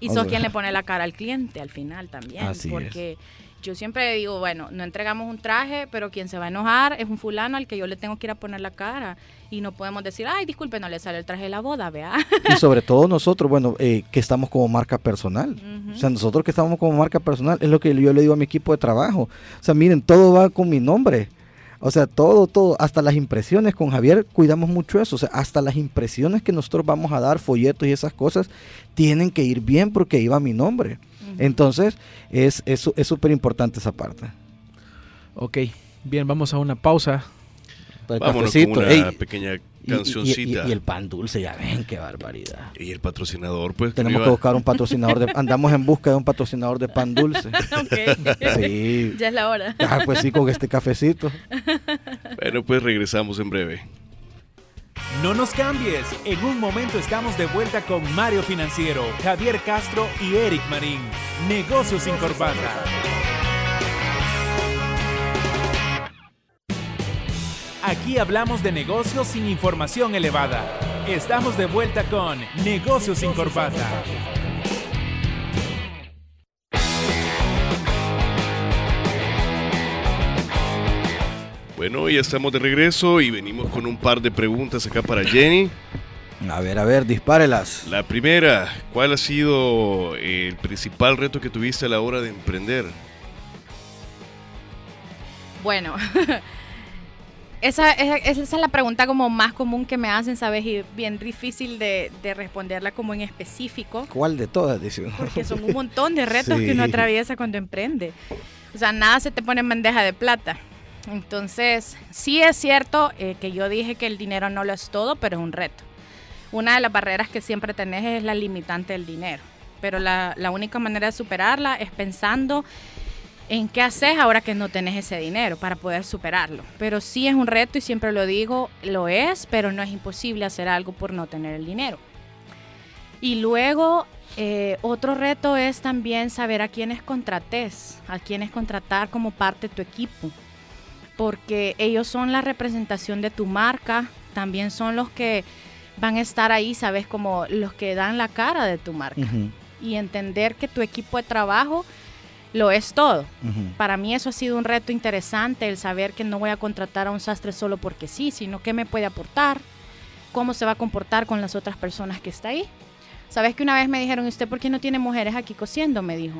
Y O sos sea. quien le pone la cara al cliente al final también. Así es. Yo siempre digo, bueno, no entregamos un traje, pero quien se va a enojar es un fulano al que yo le tengo que ir a poner la cara. Y no podemos decir, ay, disculpe, no le sale el traje de la boda, vea. Y sobre todo nosotros, bueno, eh, que estamos como marca personal. O sea, nosotros que estamos como marca personal, es lo que yo le digo a mi equipo de trabajo. O sea, miren, todo va con mi nombre. O sea, todo, todo, hasta las impresiones con Javier cuidamos mucho eso. O sea, hasta las impresiones que nosotros vamos a dar, folletos y esas cosas, tienen que ir bien porque iba mi nombre. Entonces, es es su- es súper importante esa parte. Ok, bien, vamos a una pausa. Para el Vámonos cafecito, con una ey, pequeña y- cancioncita. Y, y el pan dulce, ya ven, qué barbaridad. Y el patrocinador, pues. Tenemos que iba- buscar un patrocinador de, andamos en busca de un patrocinador de pan dulce. Ok. Sí. Ya es la hora. Ah, pues sí, con este cafecito. Bueno, pues regresamos en breve. No nos cambies, en un momento estamos de vuelta con Mario Financiero, Javier Castro y Eric Marín. Negocios sin corbata. Aquí hablamos de negocios sin información elevada. Estamos de vuelta con Negocios sin corbata. Bueno, ya estamos de regreso y venimos con un par de preguntas acá para Jenny. A ver, a ver, dispárelas. La primera, ¿cuál ha sido el principal reto que tuviste a la hora de emprender? Bueno, esa, esa, esa es la pregunta como más común que me hacen, ¿sabes? Y bien difícil de, de responderla como en específico. ¿Cuál de todas? Dice uno. Porque son un montón de retos Sí. que uno atraviesa cuando emprende. O sea, nada se te pone en bandeja de plata. Entonces, sí es cierto eh, que yo dije que el dinero no lo es todo, pero es un reto. Una de las barreras que siempre tenés es la limitante del dinero. Pero la, única manera de superarla es pensando en qué haces ahora que no tenés ese dinero para poder superarlo. Pero sí es un reto y siempre lo digo, lo es, pero no es imposible hacer algo por no tener el dinero. Y luego, eh, otro reto es también saber a quiénes contrates, a quiénes contratar como parte de tu equipo, porque ellos son la representación de tu marca, también son los que van a estar ahí, sabes, como los que dan la cara de tu marca. Y entender que tu equipo de trabajo lo es todo. Para mí eso ha sido un reto interesante, el saber que no voy a contratar a un sastre solo porque sí, sino qué me puede aportar, cómo se va a comportar con las otras personas que está ahí. ¿Sabes que una vez me dijeron, ¿y usted por qué no tiene mujeres aquí cosiendo? Me dijo.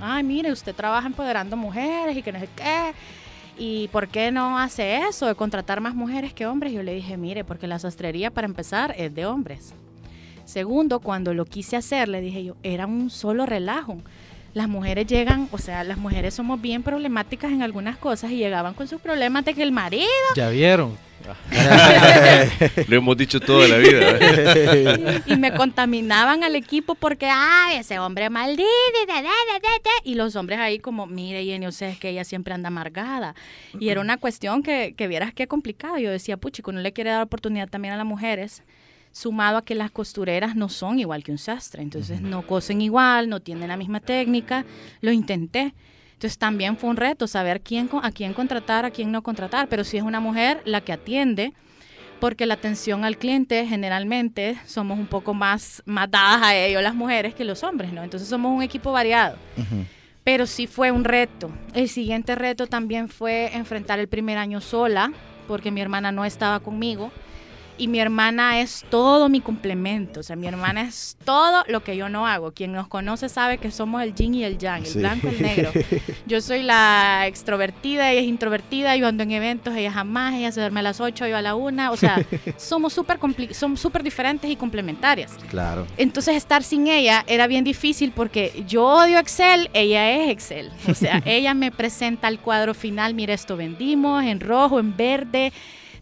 Ay, mire, usted trabaja empoderando mujeres y que no sé qué. ¿Y por qué no hace eso de contratar más mujeres que hombres? Yo le dije, mire, porque la sastrería para empezar es de hombres. Segundo, cuando lo quise hacer, le dije yo, era un solo relajo. Las mujeres llegan, o sea, las mujeres somos bien problemáticas en algunas cosas y llegaban con sus problemas de que el marido Ya vieron. Lo hemos dicho toda la vida. ¿eh? y me contaminaban al equipo porque, ay, ese hombre maldito, da, da, da, da, da". y los hombres ahí como, mire, Jenny, sea, es que ella siempre anda amargada. Y era una cuestión que, que vieras qué complicado. Yo decía, puchico, no le quiere dar oportunidad también a las mujeres, sumado a que las costureras no son igual que un sastre, entonces no cosen igual, no tienen la misma técnica, lo intenté. Entonces también fue un reto saber quién, a quién contratar, a quién no contratar, pero si es una mujer la que atiende, porque la atención al cliente generalmente somos un poco más, dadas a ellos las mujeres que los hombres, ¿no? Entonces somos un equipo variado. Pero sí fue un reto. El siguiente reto también fue enfrentar el primer año sola, porque mi hermana no estaba conmigo. Y mi hermana es todo mi complemento, o sea, mi hermana es todo lo que yo no hago. Quien nos conoce sabe que somos el yin y el yang, el Sí. blanco y el negro. Yo soy la extrovertida, ella es introvertida, yo ando en eventos, ella jamás, ella se duerme a las 8, yo a la 1, o sea, somos súper somos súper diferentes y complementarias. Claro. Entonces estar sin ella era bien difícil porque yo odio Excel, ella es Excel. O sea, ella me presenta el cuadro final, mira esto vendimos, en rojo, en verde.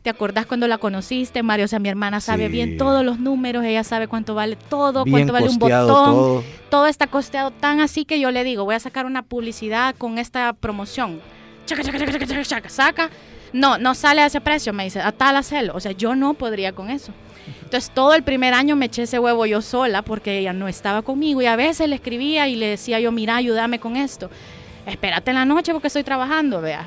¿Te acordás cuando la conociste, Mario? O sea, mi hermana sabe Sí. bien todos los números, ella sabe cuánto vale todo, Bien cuánto vale un botón. todo. Todo está costeado tan así que yo le digo, voy a sacar una publicidad con esta promoción. Chaca, chaca, chaca, chaca, chaca, chaca, saca. No, no sale a ese precio, me dice, a tal hacerlo. O sea, yo no podría con eso. Entonces todo el primer año me eché ese huevo yo sola porque ella no estaba conmigo y a veces le escribía y le decía yo, mira, ayúdame con esto. Espérate en la noche porque estoy trabajando, vea.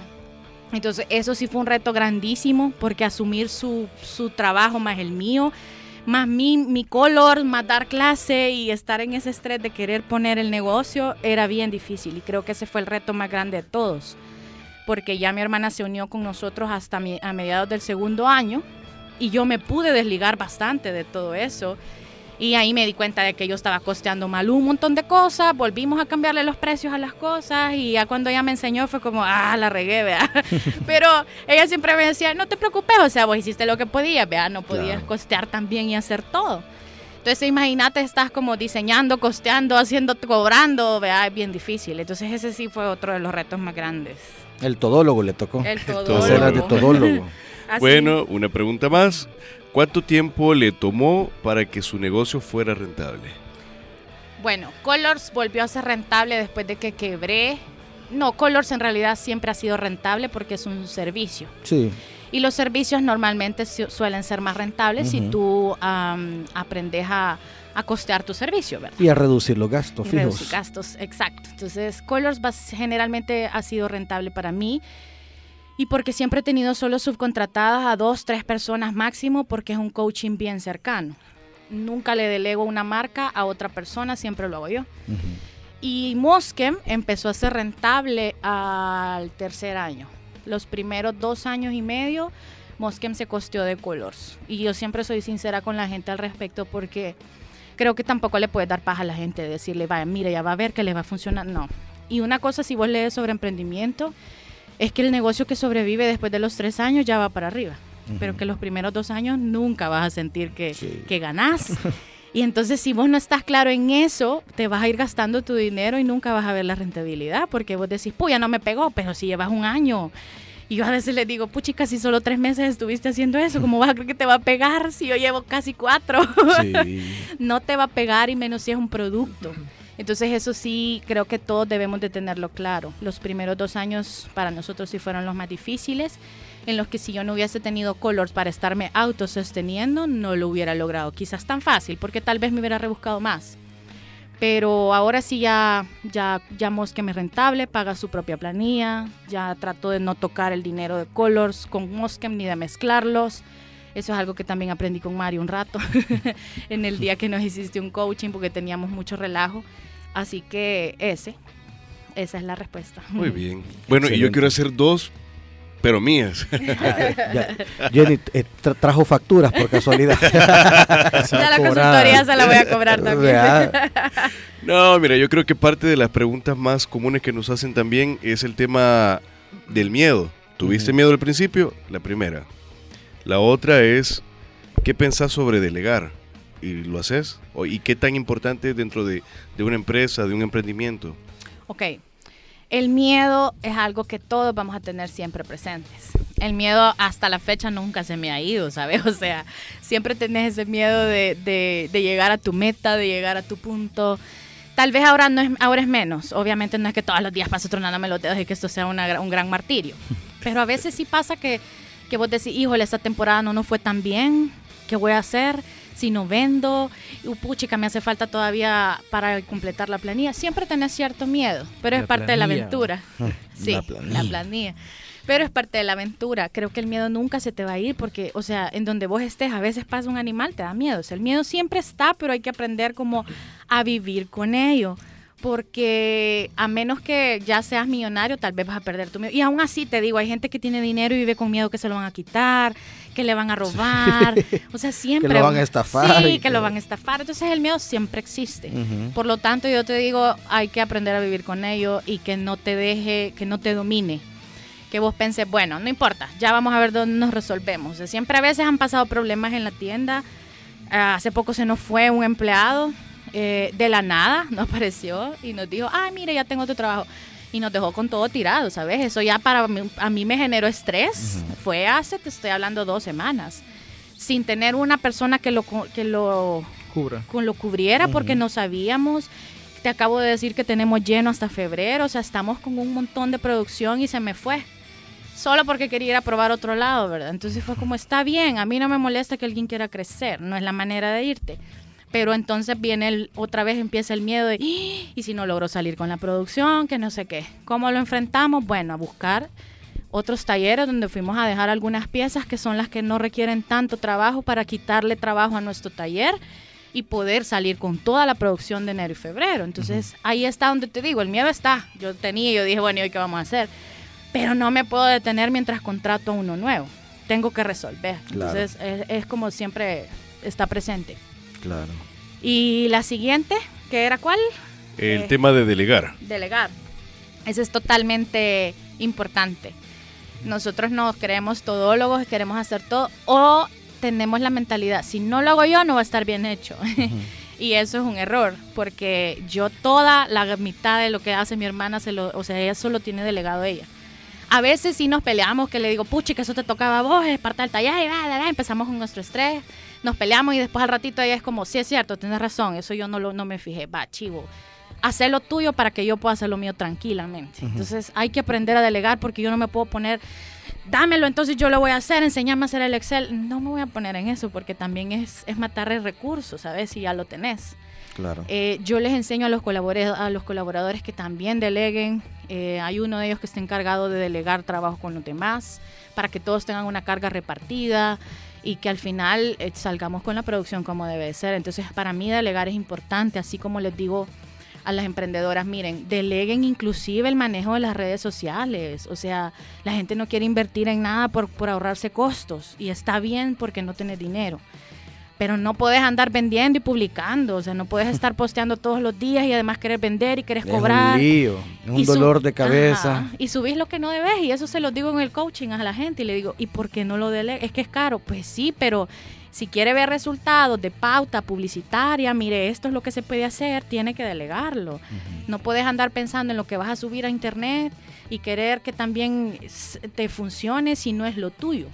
Entonces eso sí fue un reto grandísimo porque asumir su, su trabajo más el mío, más mi, mi color, más dar clase y estar en ese estrés de querer poner el negocio era bien difícil y creo que ese fue el reto más grande de todos. Porque ya mi hermana se unió con nosotros hasta a mediados del segundo año y yo me pude desligar bastante de todo eso. Y ahí me di cuenta de que yo estaba costeando mal un montón de cosas, volvimos a cambiarle los precios a las cosas y ya cuando ella me enseñó fue como, ah, la regué, vea. Pero ella siempre me decía, no te preocupes, o sea, vos hiciste lo que podías, vea, no podías Claro. costear también y hacer todo. Entonces imagínate, estás como diseñando, costeando, haciendo, cobrando, vea, es bien difícil. Entonces ese sí fue otro de los retos más grandes. El todólogo le tocó. El todólogo. De todólogo. Así. Bueno, una pregunta más. ¿Cuánto tiempo le tomó para que su negocio fuera rentable? Bueno, Colors volvió a ser rentable después de que quebré. No, Colors en realidad siempre ha sido rentable porque es un servicio. Sí. Y los servicios normalmente su- suelen ser más rentables si tú am, aprendes a, a costear tu servicio, ¿verdad? Y a reducir los gastos Y fijos. reducir gastos, exacto. Entonces, Colors generalmente ha sido rentable para mí. Y porque siempre he tenido solo subcontratadas a dos, tres personas máximo, porque es un coaching bien cercano. Nunca le delego una marca a otra persona, siempre lo hago yo. Y Moskem empezó a ser rentable al tercer año. Los primeros dos años y medio, Moskem se costeó de Colors. Y yo siempre soy sincera con la gente al respecto porque creo que tampoco le puedes dar paja a la gente, decirle, vaya, mire, ya va a ver que le va a funcionar. No. Y una cosa, si vos lees sobre emprendimiento, es que el negocio que sobrevive después de los tres años ya va para arriba. Pero que los primeros dos años nunca vas a sentir que, Sí. que ganás. Y entonces si vos no estás claro en eso, te vas a ir gastando tu dinero y nunca vas a ver la rentabilidad, porque vos decís, puya, no me pegó, pero si llevas un año. Y yo a veces les digo, puchica, si solo tres meses estuviste haciendo eso, ¿cómo vas a creer que te va a pegar si yo llevo casi cuatro? Sí. no te va a pegar y menos si es un producto. Entonces eso sí, creo que todos debemos de tenerlo claro. Los primeros dos años para nosotros sí fueron los más difíciles, en los que si yo no hubiese tenido Colors para estarme autososteniendo, no lo hubiera logrado. Quizás tan fácil, porque tal vez me hubiera rebuscado más. Pero ahora sí ya, ya, ya Mosquem es rentable, paga su propia planilla, ya trato de no tocar el dinero de Colors con Mosquem ni de mezclarlos. Eso es algo que también aprendí con Mario un rato en el día que nos hiciste un coaching porque teníamos mucho relajo. Así que ese, esa es la respuesta. Muy bien. Bueno, y yo quiero hacer dos, pero mías. Ya- Jenny eh, tra- trajo facturas por casualidad. Ya la consultoría se la voy a cobrar también. No, mira, yo creo que parte de las preguntas más comunes que nos hacen también es el tema del miedo. ¿Tuviste miedo al principio? La primera. La otra es, ¿qué pensás sobre delegar? ¿Y lo haces? ¿Y qué tan importante es dentro de, de una empresa, de un emprendimiento? Ok, el miedo es algo que todos vamos a tener siempre presentes. El miedo hasta la fecha nunca se me ha ido, ¿sabes? O sea, siempre tenés ese miedo de, de- de llegar a tu meta, de llegar a tu punto. Tal vez ahora, no es, ahora es menos. Obviamente no es que todos los días paso tronándome los dedos y que esto sea una un gran martirio. Pero a veces sí pasa que, que vos decís, híjole, esta temporada no nos fue tan bien. ¿Qué voy a hacer? Si no vendo, puchica, me hace falta todavía para completar la planilla. Siempre tenés cierto miedo, pero La es parte de la aventura. Sí, La la planilla. planilla. Pero es parte de la aventura. Creo que el miedo nunca se te va a ir porque, o sea, en donde vos estés, a veces pasa un animal, te da miedo. O sea, el miedo siempre está, pero hay que aprender como a vivir con ello. Porque a menos que ya seas millonario, tal vez vas a perder tu miedo. Y aún así te digo, hay gente que tiene dinero y vive con miedo que se lo van a quitar, que le van a robar. O sea, siempre. Que lo van a estafar. Sí, que lo van a estafar. Entonces el miedo siempre existe. Por lo tanto, yo te digo, hay que aprender a vivir con ello y que no te deje, que no te domine. Que vos penses, bueno, no importa, ya vamos a ver dónde nos resolvemos. O sea, siempre a veces han pasado problemas en la tienda. Ah, hace poco se nos fue un empleado eh, de la nada, nos apareció y nos dijo, ay, mire, ya tengo otro trabajo. Y nos dejó con todo tirado, ¿sabes? Eso ya para mí, a mí me generó estrés. Fue hace, te estoy hablando, dos semanas. Sin tener una persona que lo, que lo, Cubra. con lo cubriera porque no sabíamos. Te acabo de decir que tenemos lleno hasta febrero, o sea, estamos con un montón de producción y se me fue. Solo porque quería ir a probar otro lado, ¿verdad? Entonces fue como, está bien, a mí no me molesta que alguien quiera crecer, no es la manera de irte. Pero entonces viene el, otra vez empieza el miedo de, "¡Ah! y si no logro salir con la producción, que no sé qué. ¿Cómo lo enfrentamos? Bueno, a buscar otros talleres donde fuimos a dejar algunas piezas que son las que no requieren tanto trabajo para quitarle trabajo a nuestro taller y poder salir con toda la producción de enero y febrero. Entonces ahí está donde te digo, el miedo está. Yo tenía, yo dije, bueno, ¿y hoy qué vamos a hacer? Pero no me puedo detener mientras contrato a uno nuevo. Tengo que resolver. Claro. Entonces es, es como siempre está presente. Claro. Y la siguiente, que era cuál? El Eh. tema de delegar. delegar. Eso es totalmente importante. Nosotros nos creemos todólogos, queremos hacer todo, o tenemos la mentalidad, si no lo hago yo, no va a estar bien hecho. y eso es un error, porque yo toda la mitad de lo que hace mi hermana, se lo, o sea, ella solo tiene delegado ella. A veces sí nos peleamos, que le digo, puchi, que eso te tocaba a vos, es parte del taller, y va, va, va", empezamos con nuestro estrés, nos peleamos y después al ratito ella es como, sí es cierto, tienes razón, eso yo no, lo, no me fijé, va, chivo, hacer lo tuyo para que yo pueda hacer lo mío tranquilamente. Entonces hay que aprender a delegar porque yo no me puedo poner, dámelo, entonces yo lo voy a hacer, enseñame a hacer el Excel. No me voy a poner en eso porque también es, es matar el recurso, ¿sabes? Si ya lo tenés. Claro. Eh, yo les enseño a los, colaboradores, a los colaboradores que también deleguen. Eh, hay uno de ellos que está encargado de delegar trabajo con los demás para que todos tengan una carga repartida y que al final eh, salgamos con la producción como debe de ser. Entonces, para mí delegar es importante, así como les digo a las emprendedoras, miren, deleguen inclusive el manejo de las redes sociales. O sea, la gente no quiere invertir en nada por, por ahorrarse costos y está bien porque no tenés dinero. Pero no puedes andar vendiendo y publicando, o sea, no puedes estar posteando todos los días y además querer vender y querer Es cobrar. un lío, es un dolor de cabeza. Ajá, y subís lo que no debes y eso se lo digo en el coaching a la gente y le digo, ¿y por qué no lo delegas? Es que es caro. Pues sí, pero si quiere ver resultados de pauta publicitaria, mire, esto es lo que se puede hacer, tiene que delegarlo. No puedes andar pensando en lo que vas a subir a internet y querer que también te funcione si no es lo tuyo.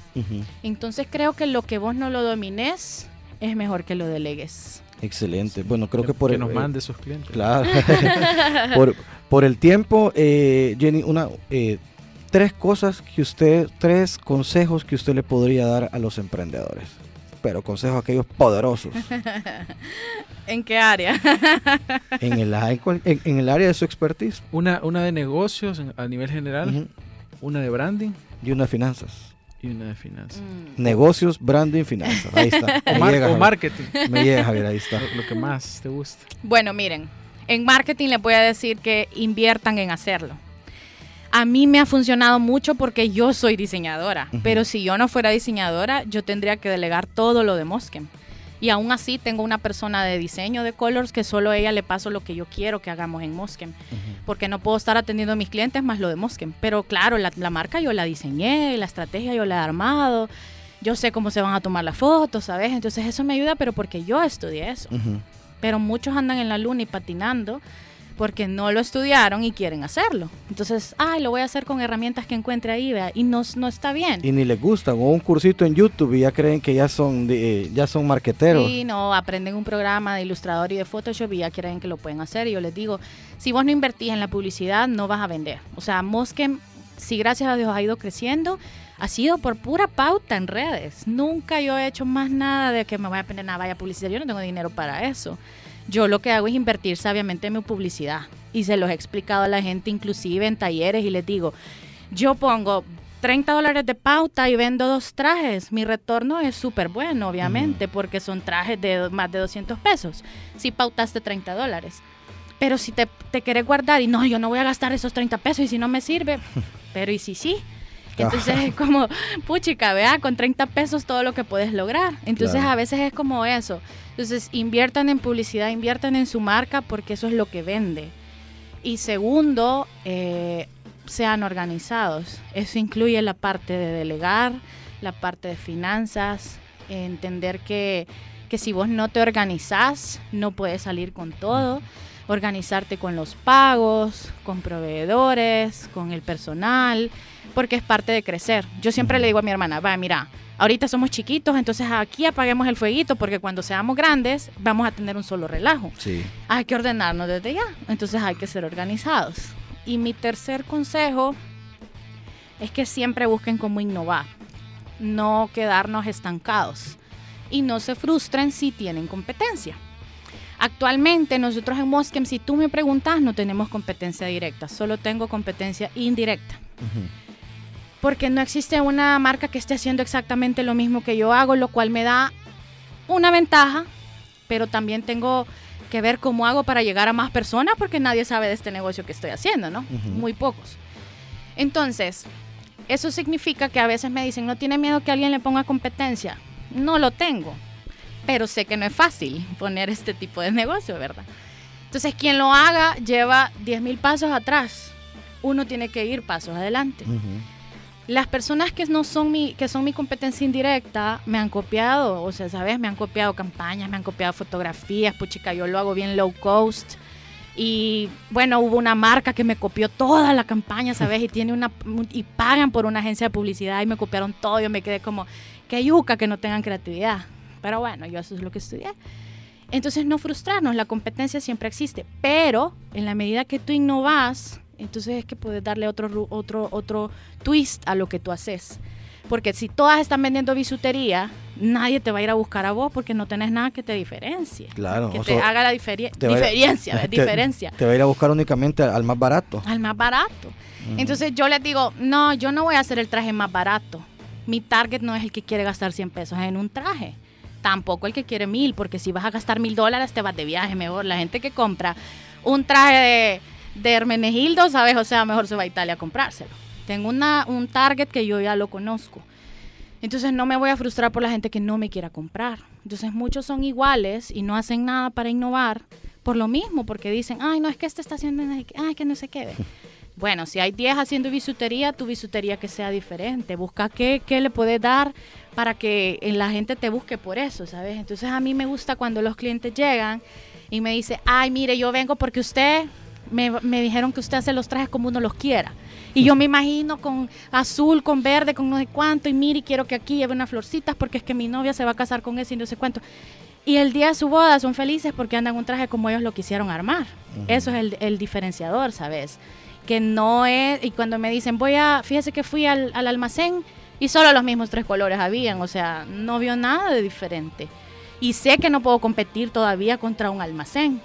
Entonces creo que lo que vos no lo domines es mejor que lo delegues. Excelente. Bueno, creo que, por que el, nos mande sus clientes. Claro. por, por el tiempo, eh, Jenny, una, eh, tres cosas que usted, tres consejos que usted le podría dar a los emprendedores. Pero consejos aquellos poderosos ¿En qué área? en el, en, el área de su expertise Una, una de negocios a nivel general, una de branding y una de finanzas. Y una de finanzas. Mm. Negocios, branding, finanzas. Ahí está. O, mar- llega, o marketing, Me llega, Javier, ahí está. lo, lo que más te gusta. Bueno, miren, en marketing les voy a decir que inviertan en hacerlo. A mí me ha funcionado mucho porque yo soy diseñadora, Ujú. pero si yo no fuera diseñadora, yo tendría que delegar todo lo de Mosquem. Y aún así tengo una persona de diseño de colors que solo a ella le paso lo que yo quiero que hagamos en Mosquem, porque no puedo estar atendiendo a mis clientes más lo de Mosquem. Pero claro, la, la marca yo la diseñé, la estrategia yo la he armado, yo sé cómo se van a tomar las fotos, ¿sabes? Entonces eso me ayuda, pero porque yo estudié eso pero muchos andan en la luna y patinando porque no lo estudiaron y quieren hacerlo. Entonces, ay, lo voy a hacer con herramientas que encuentre ahí, vea, y no, no está bien. Y ni les gustan. O un cursito en YouTube y ya creen que ya son, de- eh, ya son marqueteros. Sí, no, aprenden un programa de ilustrador y de Photoshop y ya creen que lo pueden hacer. Y yo les digo, si vos no invertís en la publicidad, no vas a vender. O sea, Mosquem, si gracias a Dios ha ido creciendo, ha sido por pura pauta en redes. Nunca yo he hecho más nada de que me vaya a poner nada, vaya publicidad. Yo no tengo dinero para eso. Yo lo que hago es invertir sabiamente en mi publicidad. Y se los he explicado a la gente, inclusive en talleres, y les digo, yo pongo 30 dólares de pauta y vendo dos trajes. Mi retorno es súper bueno, obviamente, porque son trajes de más de 200 pesos. Si pautaste 30 dólares. Pero si te, te querés guardar y no, yo no voy a gastar esos 30 pesos y si no me sirve, pero y si sí. Entonces es como, puchica, vea, con 30 pesos todo lo que puedes lograr. Entonces Claro. a veces es como eso. Entonces inviertan en publicidad, inviertan en su marca porque eso es lo que vende. Y segundo, eh, sean organizados. Eso incluye la parte de delegar, la parte de finanzas, entender que, que si vos no te organizás, no puedes salir con todo. Organizarte con los pagos, con proveedores, con el personal, porque es parte de crecer. Yo siempre le digo a mi hermana, va, mira, ahorita somos chiquitos, entonces aquí apaguemos el fueguito, porque cuando seamos grandes vamos a tener un solo relajo Sí. hay que ordenarnos desde ya. Entonces hay que ser organizados. Y mi tercer consejo es que siempre busquen cómo innovar, no quedarnos estancados y no se frustren si tienen competencia. Actualmente nosotros en Mosquem, si tú me preguntas, no tenemos competencia directa, solo tengo competencia indirecta. Porque no existe una marca que esté haciendo exactamente lo mismo que yo hago, lo cual me da una ventaja, pero también tengo que ver cómo hago para llegar a más personas porque nadie sabe de este negocio que estoy haciendo, ¿no? Ujú. Muy pocos. Entonces, eso significa que a veces me dicen, ¿no tiene miedo que alguien le ponga competencia? No lo tengo, pero sé que no es fácil poner este tipo de negocio, ¿verdad? Entonces, quien lo haga lleva 10 mil pasos atrás. Uno tiene que ir pasos adelante. Ujú. Las personas que no son mi, que son mi competencia indirecta me han copiado, o sea, ¿sabes? Me han copiado campañas, me han copiado fotografías, puchica, yo lo hago bien low cost. Y bueno, hubo una marca que me copió toda la campaña, ¿sabes? Y tiene una y pagan por una agencia de publicidad y me copiaron todo. Yo me quedé como, qué yuca que no tengan creatividad. Pero bueno, yo eso es lo que estudié. Entonces no frustrarnos, la competencia siempre existe, pero en la medida que tú innovas, entonces es que puedes darle otro, otro, otro twist a lo que tú haces. Porque si todas están vendiendo bisutería, nadie te va a ir a buscar a vos porque no tenés nada que te diferencie. Claro, Que te sea, haga la diferencia, ¿ves? te- diferencia. Te va a ir a buscar únicamente al más barato. Al más barato. Ujú. Entonces yo les digo, no, yo no voy a hacer el traje más barato. Mi target no es el que quiere gastar 100 pesos en un traje. Tampoco el que quiere mil, porque si vas a gastar mil dólares te vas de viaje mejor. La gente que compra un traje de, de Hermenegildo, ¿sabes? O sea, mejor se va a Italia a comprárselo. Tengo una, un target que yo ya lo conozco. Entonces no me voy a frustrar por la gente que no me quiera comprar. Entonces muchos son iguales y no hacen nada para innovar por lo mismo, porque dicen, ay, no, es que este está haciendo, ay, que no se quede. Bueno, si hay 10 haciendo bisutería, tu bisutería que sea diferente. Busca qué, qué le puedes dar para que eh, la gente te busque por eso, ¿sabes? Entonces a mí me gusta cuando los clientes llegan y me dicen, ay, mire, yo vengo porque usted, me, me dijeron que usted hace los trajes como uno los quiera. Y yo me imagino con azul, con verde, con no sé cuánto, y mire, quiero que aquí lleve unas florcitas porque es que mi novia se va a casar con ese y no sé cuánto. Y el día de su boda son felices porque andan un traje como ellos lo quisieron armar. Eso es el, el diferenciador, ¿sabes? Que no es, y cuando me dicen, voy a, fíjese que fui al, al almacén y solo los mismos tres colores habían, o sea, no vio nada de diferente. Y sé que no puedo competir todavía contra un almacén,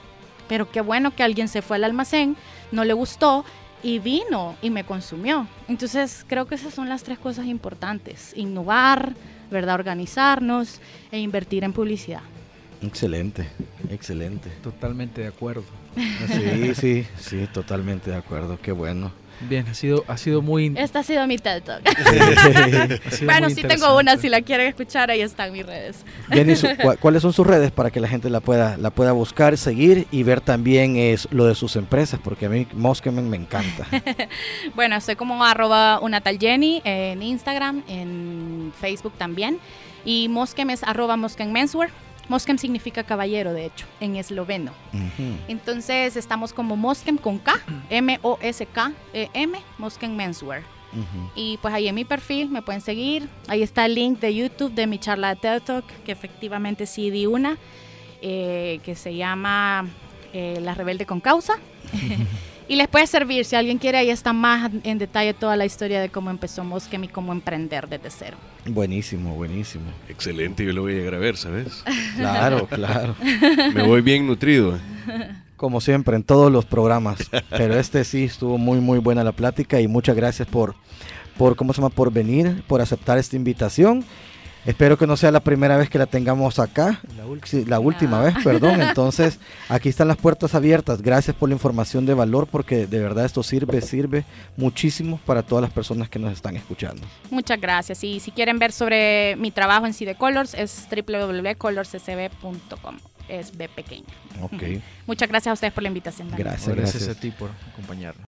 pero qué bueno que alguien se fue al almacén, no le gustó y vino y me consumió. Entonces creo que esas son las tres cosas importantes, innovar, ¿verdad? Organizarnos e invertir en publicidad. Excelente, excelente. Totalmente de acuerdo. Sí, sí, sí, totalmente de acuerdo. Qué bueno. Bien, ha sido, ha sido muy. Esta ha sido mi TED Talk. bueno, sí tengo una, si la quieren escuchar, ahí están mis redes. Jenny, su- cua- ¿cuáles son sus redes para que la gente la pueda, la pueda buscar, seguir y ver también es lo de sus empresas? Porque a mí Moskemen me encanta. Bueno, soy como arroba una tal Jenny en Instagram, en Facebook también. Y Moskem es arroba Moskem Menswear. Moskem significa caballero, de hecho, en esloveno. Entonces estamos como Moskem con K, M-O-S-K-E-M, Moskem Menswear. Ujú. Y pues ahí en mi perfil me pueden seguir. Ahí está el link de YouTube de mi charla de TED Talk, que efectivamente sí di una, eh, que se llama eh, La Rebelde con Causa. y les puede servir, si alguien quiere, ahí está más en detalle toda la historia de cómo empezó Mosquem y cómo emprender desde cero. Buenísimo, buenísimo. Excelente, yo lo voy a llegar a ver, ¿sabes? Claro, claro. Me voy bien nutrido. Como siempre, en todos los programas. Pero este sí estuvo muy, muy buena la plática y muchas gracias por, por ¿cómo se llama? Por venir, por aceptar esta invitación. Espero que no sea la primera vez que la tengamos acá. La última. Sí, la última Ah. vez, perdón. Entonces, aquí están las puertas abiertas. Gracias por la información de valor porque de verdad esto sirve, sirve muchísimo para todas las personas que nos están escuchando. Muchas gracias. Y si quieren ver sobre mi trabajo en CD Colors, es www.colorscb.com. Es de pequeño. Ok, Muchas gracias a ustedes por la invitación. Gracias gracias. a ti por acompañarnos.